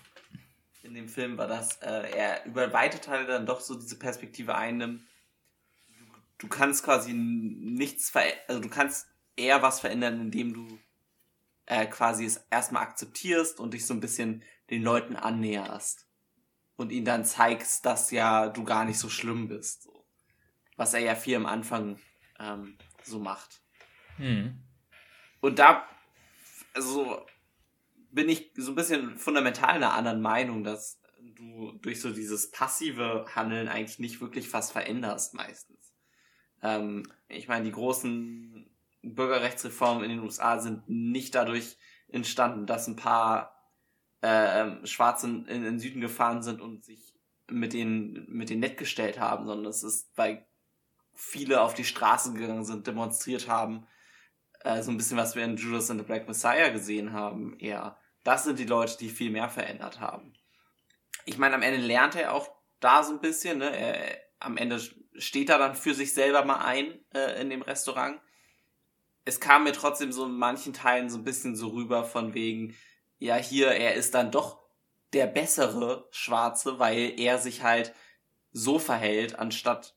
in dem Film, war, dass äh, er über weite Teile dann doch so diese Perspektive einnimmt. Du, du kannst quasi nichts verändern, also du kannst eher was verändern, indem du äh, quasi es erstmal akzeptierst und dich so ein bisschen den Leuten annäherst. Und ihnen dann zeigst, dass ja du gar nicht so schlimm bist. Was er ja viel am Anfang ähm, so macht. Hm. Und da, also bin ich so ein bisschen fundamental einer anderen Meinung, dass du durch so dieses passive Handeln eigentlich nicht wirklich was veränderst meistens. Ähm, ich meine, die großen Bürgerrechtsreformen in den USA sind nicht dadurch entstanden, dass ein paar äh, Schwarze in, den Süden gefahren sind und sich mit denen, mit denen nett gestellt haben, sondern es ist, weil viele auf die Straße gegangen sind, demonstriert haben, äh, so ein bisschen, was wir in Judas and the Black Messiah gesehen haben, eher. Das sind die Leute, die viel mehr verändert haben. Ich meine, am Ende lernt er auch da so ein bisschen, ne? Er, am Ende steht er dann für sich selber mal ein äh, in dem Restaurant es kam mir trotzdem so in manchen Teilen so ein bisschen so rüber von wegen, ja, hier, er ist dann doch der bessere Schwarze, weil er sich halt so verhält, anstatt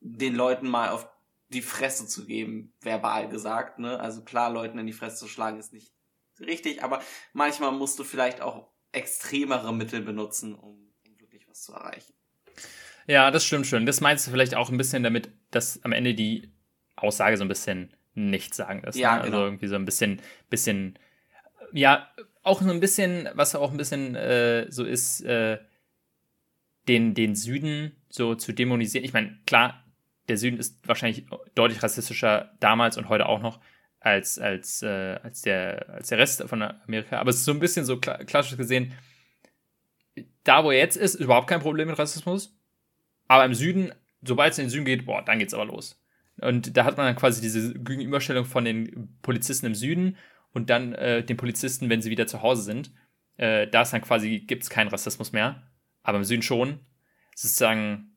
den Leuten mal auf die Fresse zu geben, verbal gesagt, ne? Also klar, Leuten in die Fresse zu schlagen ist nicht richtig, aber manchmal musst du vielleicht auch extremere Mittel benutzen, um, um wirklich was zu erreichen. Ja, das stimmt schon. Das meinst du vielleicht auch ein bisschen damit, dass am Ende die Aussage so ein bisschen nichts sagen ist. Ja, ne? Also genau. irgendwie so ein bisschen, bisschen, ja, auch so ein bisschen, was auch ein bisschen äh, so ist, äh, den, den Süden so zu dämonisieren. Ich meine, klar, der Süden ist wahrscheinlich deutlich rassistischer damals und heute auch noch als, als, äh, als, der, als der Rest von Amerika. Aber es ist so ein bisschen so klassisch gesehen, da wo er jetzt ist, ist überhaupt kein Problem mit Rassismus. Aber im Süden, sobald es in den Süden geht, boah, dann geht's aber los. Und da hat man dann quasi diese Gegenüberstellung von den Polizisten im Süden und dann äh, den Polizisten, wenn sie wieder zu Hause sind. Äh, da ist dann quasi, gibt es keinen Rassismus mehr. Aber im Süden schon. Sozusagen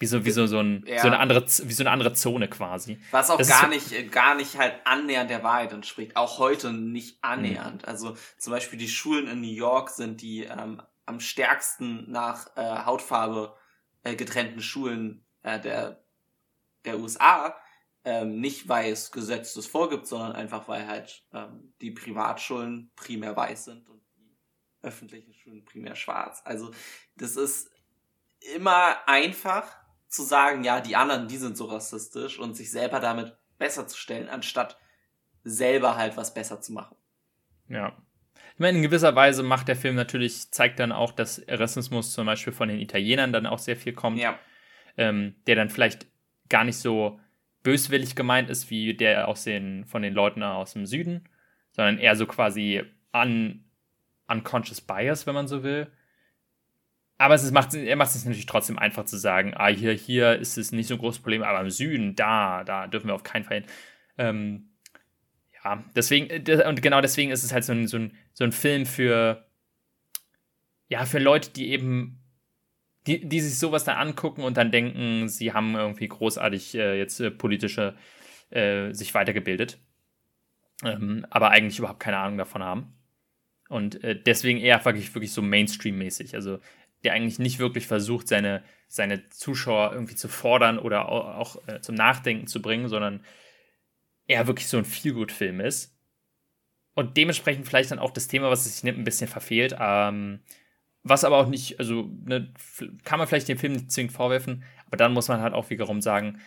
wie so, wie so, so, ein, ja. so, eine andere, wie so eine andere Zone quasi. Was auch das gar nicht, gar nicht halt annähernd der Wahrheit entspricht. Auch heute nicht annähernd. Mhm. Also zum Beispiel die Schulen in New York sind die ähm, am stärksten nach äh, Hautfarbe äh, getrennten Schulen äh, der der USA, ähm, nicht weil es Gesetz das vorgibt, sondern einfach weil halt ähm, die Privatschulen primär weiß sind und die öffentlichen Schulen primär schwarz. Also das ist immer einfach zu sagen, ja, die anderen, die sind so rassistisch und sich selber damit besser zu stellen, anstatt selber halt was besser zu machen. Ja. Ich meine, in gewisser Weise macht der Film natürlich, zeigt dann auch, dass Rassismus zum Beispiel von den Italienern dann auch sehr viel kommt. Ja. Ähm, der dann vielleicht gar nicht so böswillig gemeint ist wie der aus den, von den Leuten aus dem Süden, sondern eher so quasi un, unconscious bias, wenn man so will. Aber es macht, er macht es natürlich trotzdem einfach zu sagen, ah, hier, hier ist es nicht so ein großes Problem, aber im Süden, da, da dürfen wir auf keinen Fall hin. Ähm, ja, deswegen, äh, und genau deswegen ist es halt so ein, so ein, so ein Film für, ja, für Leute, die eben die, die sich sowas da angucken und dann denken, sie haben irgendwie großartig äh, jetzt äh, politische äh, sich weitergebildet, ähm, aber eigentlich überhaupt keine Ahnung davon haben. Und äh, deswegen eher wirklich, wirklich so Mainstream-mäßig. Also der eigentlich nicht wirklich versucht, seine, seine Zuschauer irgendwie zu fordern oder auch, auch äh, zum Nachdenken zu bringen, sondern eher wirklich so ein Feelgood-Film ist. Und dementsprechend vielleicht dann auch das Thema, was es sich nimmt, ein bisschen verfehlt. Ähm, was aber auch nicht, also ne, kann man vielleicht dem Film nicht zwingend vorwerfen, aber dann muss man halt auch wiederum sagen,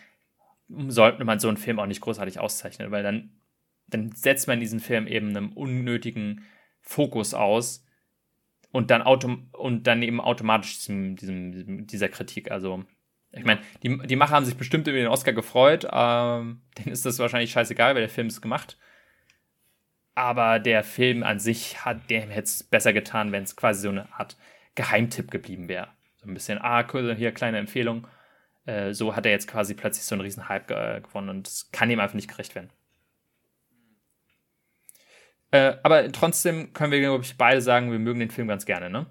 sollte man so einen Film auch nicht großartig auszeichnen, weil dann, dann setzt man diesen Film eben einem unnötigen Fokus aus und dann, autom und dann eben automatisch diesem, diesem, dieser Kritik. Also, ich meine, die, die Macher haben sich bestimmt über den Oscar gefreut, ähm, [LAUGHS] denen ist das wahrscheinlich scheißegal, weil der Film ist gemacht. Aber der Film an sich hat, dem hätte es besser getan, wenn es quasi so eine Art Geheimtipp geblieben wäre. So ein bisschen, ah, cool, hier kleine Empfehlung. Äh, so hat er jetzt quasi plötzlich so einen riesen Hype ge gewonnen und es kann ihm einfach nicht gerecht werden. Äh, aber trotzdem können wir, glaube ich, beide sagen, wir mögen den Film ganz gerne, ne?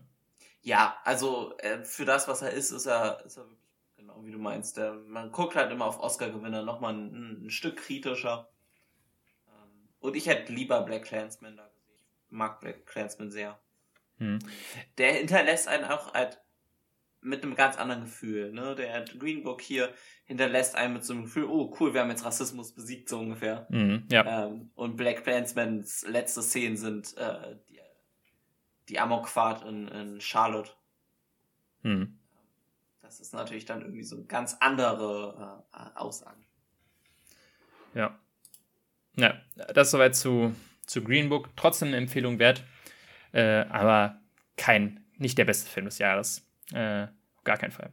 Ja, also äh, für das, was er ist, ist er, ist er wirklich genau wie du meinst. Der, man guckt halt immer auf Oscar-Gewinner nochmal ein, ein Stück kritischer. Und ich hätte lieber Black Clansman da gesehen. Ich mag Black Clansman sehr. Hm. Der hinterlässt einen auch halt mit einem ganz anderen Gefühl. Ne? Der Green Book hier hinterlässt einen mit so einem Gefühl, oh cool, wir haben jetzt Rassismus besiegt, so ungefähr. Mhm, ja. Ähm, und Black Clansmans letzte Szenen sind äh, die, die Amokfahrt in, in Charlotte. Hm. Das ist natürlich dann irgendwie so ganz andere äh, Aussagen. Ja. Ja, das soweit zu, zu Green Book. Trotzdem eine Empfehlung wert. Äh, aber kein, nicht der beste Film des Jahres. Äh, auf gar keinen Fall.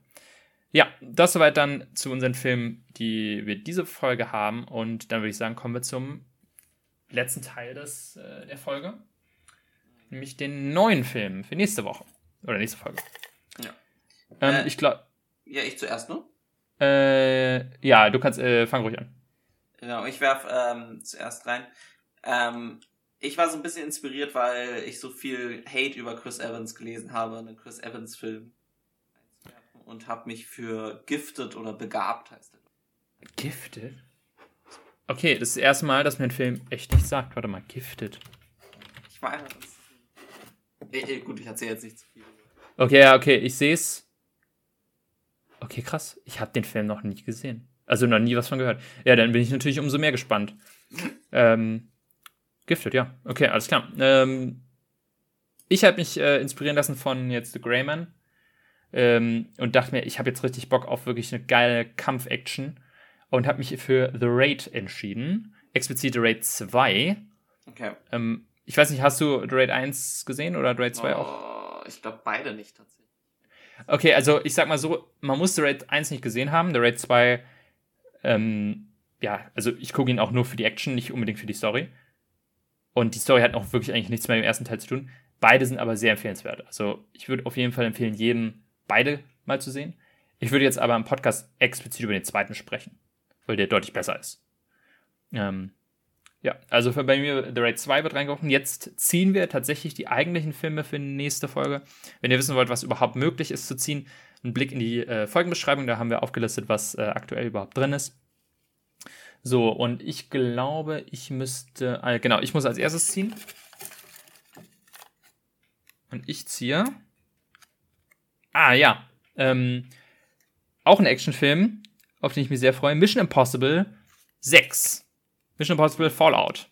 Ja, das soweit dann zu unseren Filmen, die wir diese Folge haben. Und dann würde ich sagen, kommen wir zum letzten Teil des, äh, der Folge. Nämlich den neuen Film für nächste Woche. Oder nächste Folge. Ja. Ähm, Äh, ich glaube. Ja, ich zuerst, ne? Äh, ja, du kannst, äh, fang ruhig an. Genau, ich werf ähm, zuerst rein. Ähm, ich war so ein bisschen inspiriert, weil ich so viel Hate über Chris Evans gelesen habe, einen Chris Evans Film. Und habe mich für Gifted oder Begabt heißt der. Gifted? Okay, das ist das erste Mal, dass mir ein Film echt nicht sagt. Warte mal, Gifted. Ich weiß. Eh, gut, ich erzähle jetzt nicht zu viel. Okay, ja, okay, ich sehe es. Okay, krass. Ich habe den Film noch nie gesehen. Also noch nie was von gehört. Ja, dann bin ich natürlich umso mehr gespannt. ähm, Gifted, ja. Okay, alles klar. Ähm, ich habe mich äh, inspirieren lassen von jetzt The Greyman ähm, und dachte mir, ich habe jetzt richtig Bock auf wirklich eine geile Kampf-Action und habe mich für The Raid entschieden. Explizit The Raid 2. Okay. Ähm, ich weiß nicht, hast du The Raid 1 gesehen oder The Raid 2 auch? Oh, ich glaube beide nicht tatsächlich. Okay, also ich sag mal so, man muss The Raid 1 nicht gesehen haben. The Raid 2, ähm, ja, also ich gucke ihn auch nur für die Action, nicht unbedingt für die Story. Und die Story hat auch wirklich eigentlich nichts mehr dem ersten Teil zu tun. Beide sind aber sehr empfehlenswert. Also ich würde auf jeden Fall empfehlen, jedem beide mal zu sehen. Ich würde jetzt aber im Podcast explizit über den zweiten sprechen, weil der deutlich besser ist. Ähm, ja, also für bei mir The Raid 2 wird reingeworfen. Jetzt ziehen wir tatsächlich die eigentlichen Filme für die nächste Folge. Wenn ihr wissen wollt, was überhaupt möglich ist zu ziehen, einen Blick in die äh, Folgenbeschreibung, da haben wir aufgelistet, was äh, aktuell überhaupt drin ist. So, und ich glaube, ich müsste, äh, genau, ich muss als erstes ziehen. Und ich ziehe. Ah, ja. Ähm, auch ein Actionfilm, auf den ich mich sehr freue. Mission Impossible 6. Mission Impossible Fallout.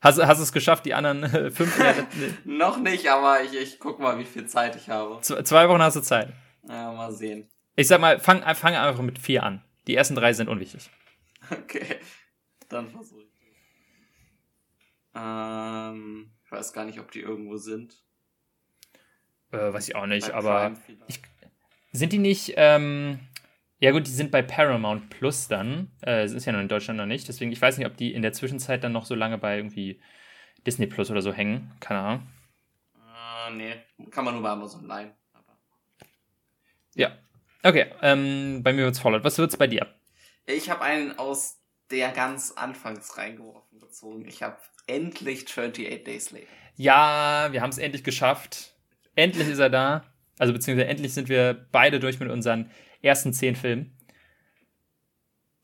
Hast, hast du es geschafft, die anderen äh, fünf? [LAUGHS] Noch nicht, aber ich, ich guck mal, wie viel Zeit ich habe. Z zwei Wochen hast du Zeit. Ja, mal sehen. Ich sag mal, fang, fang einfach mit vier an. Die ersten drei sind unwichtig. Okay. Dann versuche ich. Ähm, ich weiß gar nicht, ob die irgendwo sind. Äh, weiß ich auch nicht, Bei aber. Ich, sind die nicht, ähm, ja gut, die sind bei Paramount Plus dann. Äh, es ist ja noch in Deutschland noch nicht. Deswegen, ich weiß nicht, ob die in der Zwischenzeit dann noch so lange bei irgendwie Disney Plus oder so hängen. Keine Ahnung. Ah, nee. Kann man nur bei Amazon leihen. Aber Ja. Okay, ähm, bei mir wird's Fallout. Was wird's bei dir? ich habe einen aus der ganz anfangs reingeworfen gezogen. Ich habe endlich 28 Days Later. Ja, wir haben es endlich geschafft. Endlich ist er da. Also beziehungsweise endlich sind wir beide durch mit unseren ersten zehn Filmen.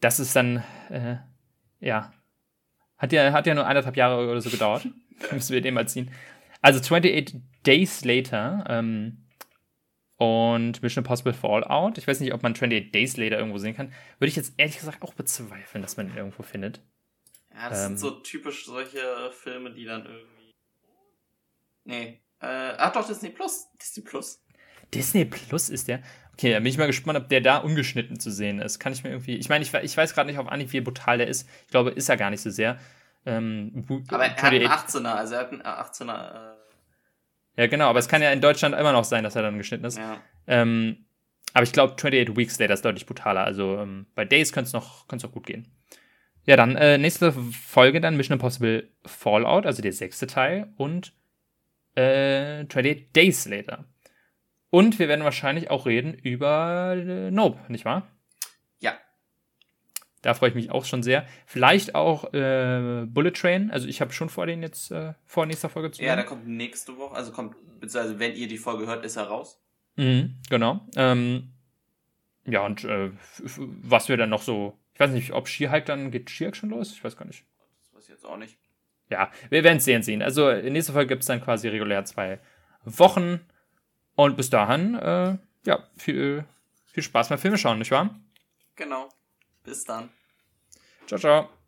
Das ist dann, äh, ja, hat ja, hat ja nur eineinhalb Jahre oder so gedauert. [LAUGHS] Müssen wir den mal ziehen. Also 28 Days Later ähm, und Mission Impossible Fallout. Ich weiß nicht, ob man 28 Days Later irgendwo sehen kann. Würde ich jetzt ehrlich gesagt auch bezweifeln, dass man ihn irgendwo findet. Ja, das Ähm. sind so typisch solche Filme, die dann irgendwie. Nee. Äh, ach doch, Disney Plus. Disney Plus. Disney Plus ist der. Okay, dann bin ich mal gespannt, ob der da ungeschnitten zu sehen ist. Kann ich mir irgendwie. Ich meine, ich, ich weiß gerade nicht auf Anhieb, wie brutal der ist. Ich glaube, ist er gar nicht so sehr. Ähm, Aber er hat einen 28 18er, also er hat einen 18er. ja, genau, aber es kann ja in Deutschland immer noch sein, dass er dann geschnitten ist. Äh, ja. Ähm, aber ich glaube, 28 Weeks Later ist deutlich brutaler. Also ähm, bei Days könnte es noch, noch gut gehen. Ja, dann äh, nächste Folge dann Mission Impossible Fallout, also der sechste Teil und äh, 28 Days Later. Und wir werden wahrscheinlich auch reden über äh, Nope, nicht wahr? Ja. Da freue ich mich auch schon sehr. Vielleicht auch äh, Bullet Train. Also ich habe schon vor, den jetzt äh, vor nächster Folge zu Ja, der kommt nächste Woche. Also kommt, beziehungsweise wenn ihr die Folge hört, ist er raus. Mhm, genau. Ähm, ja, und äh, was wir dann noch so. Ich weiß nicht, ob Skihike dann geht Skihike schon los? Ich weiß gar nicht. Das weiß ich jetzt auch nicht. Ja, wir werden es sehen sehen. Also in nächster Folge gibt es dann quasi regulär zwei Wochen. Und bis dahin, äh, ja, viel, viel Spaß beim Filme schauen, nicht wahr? Genau. Bis dann. Ciao, ciao.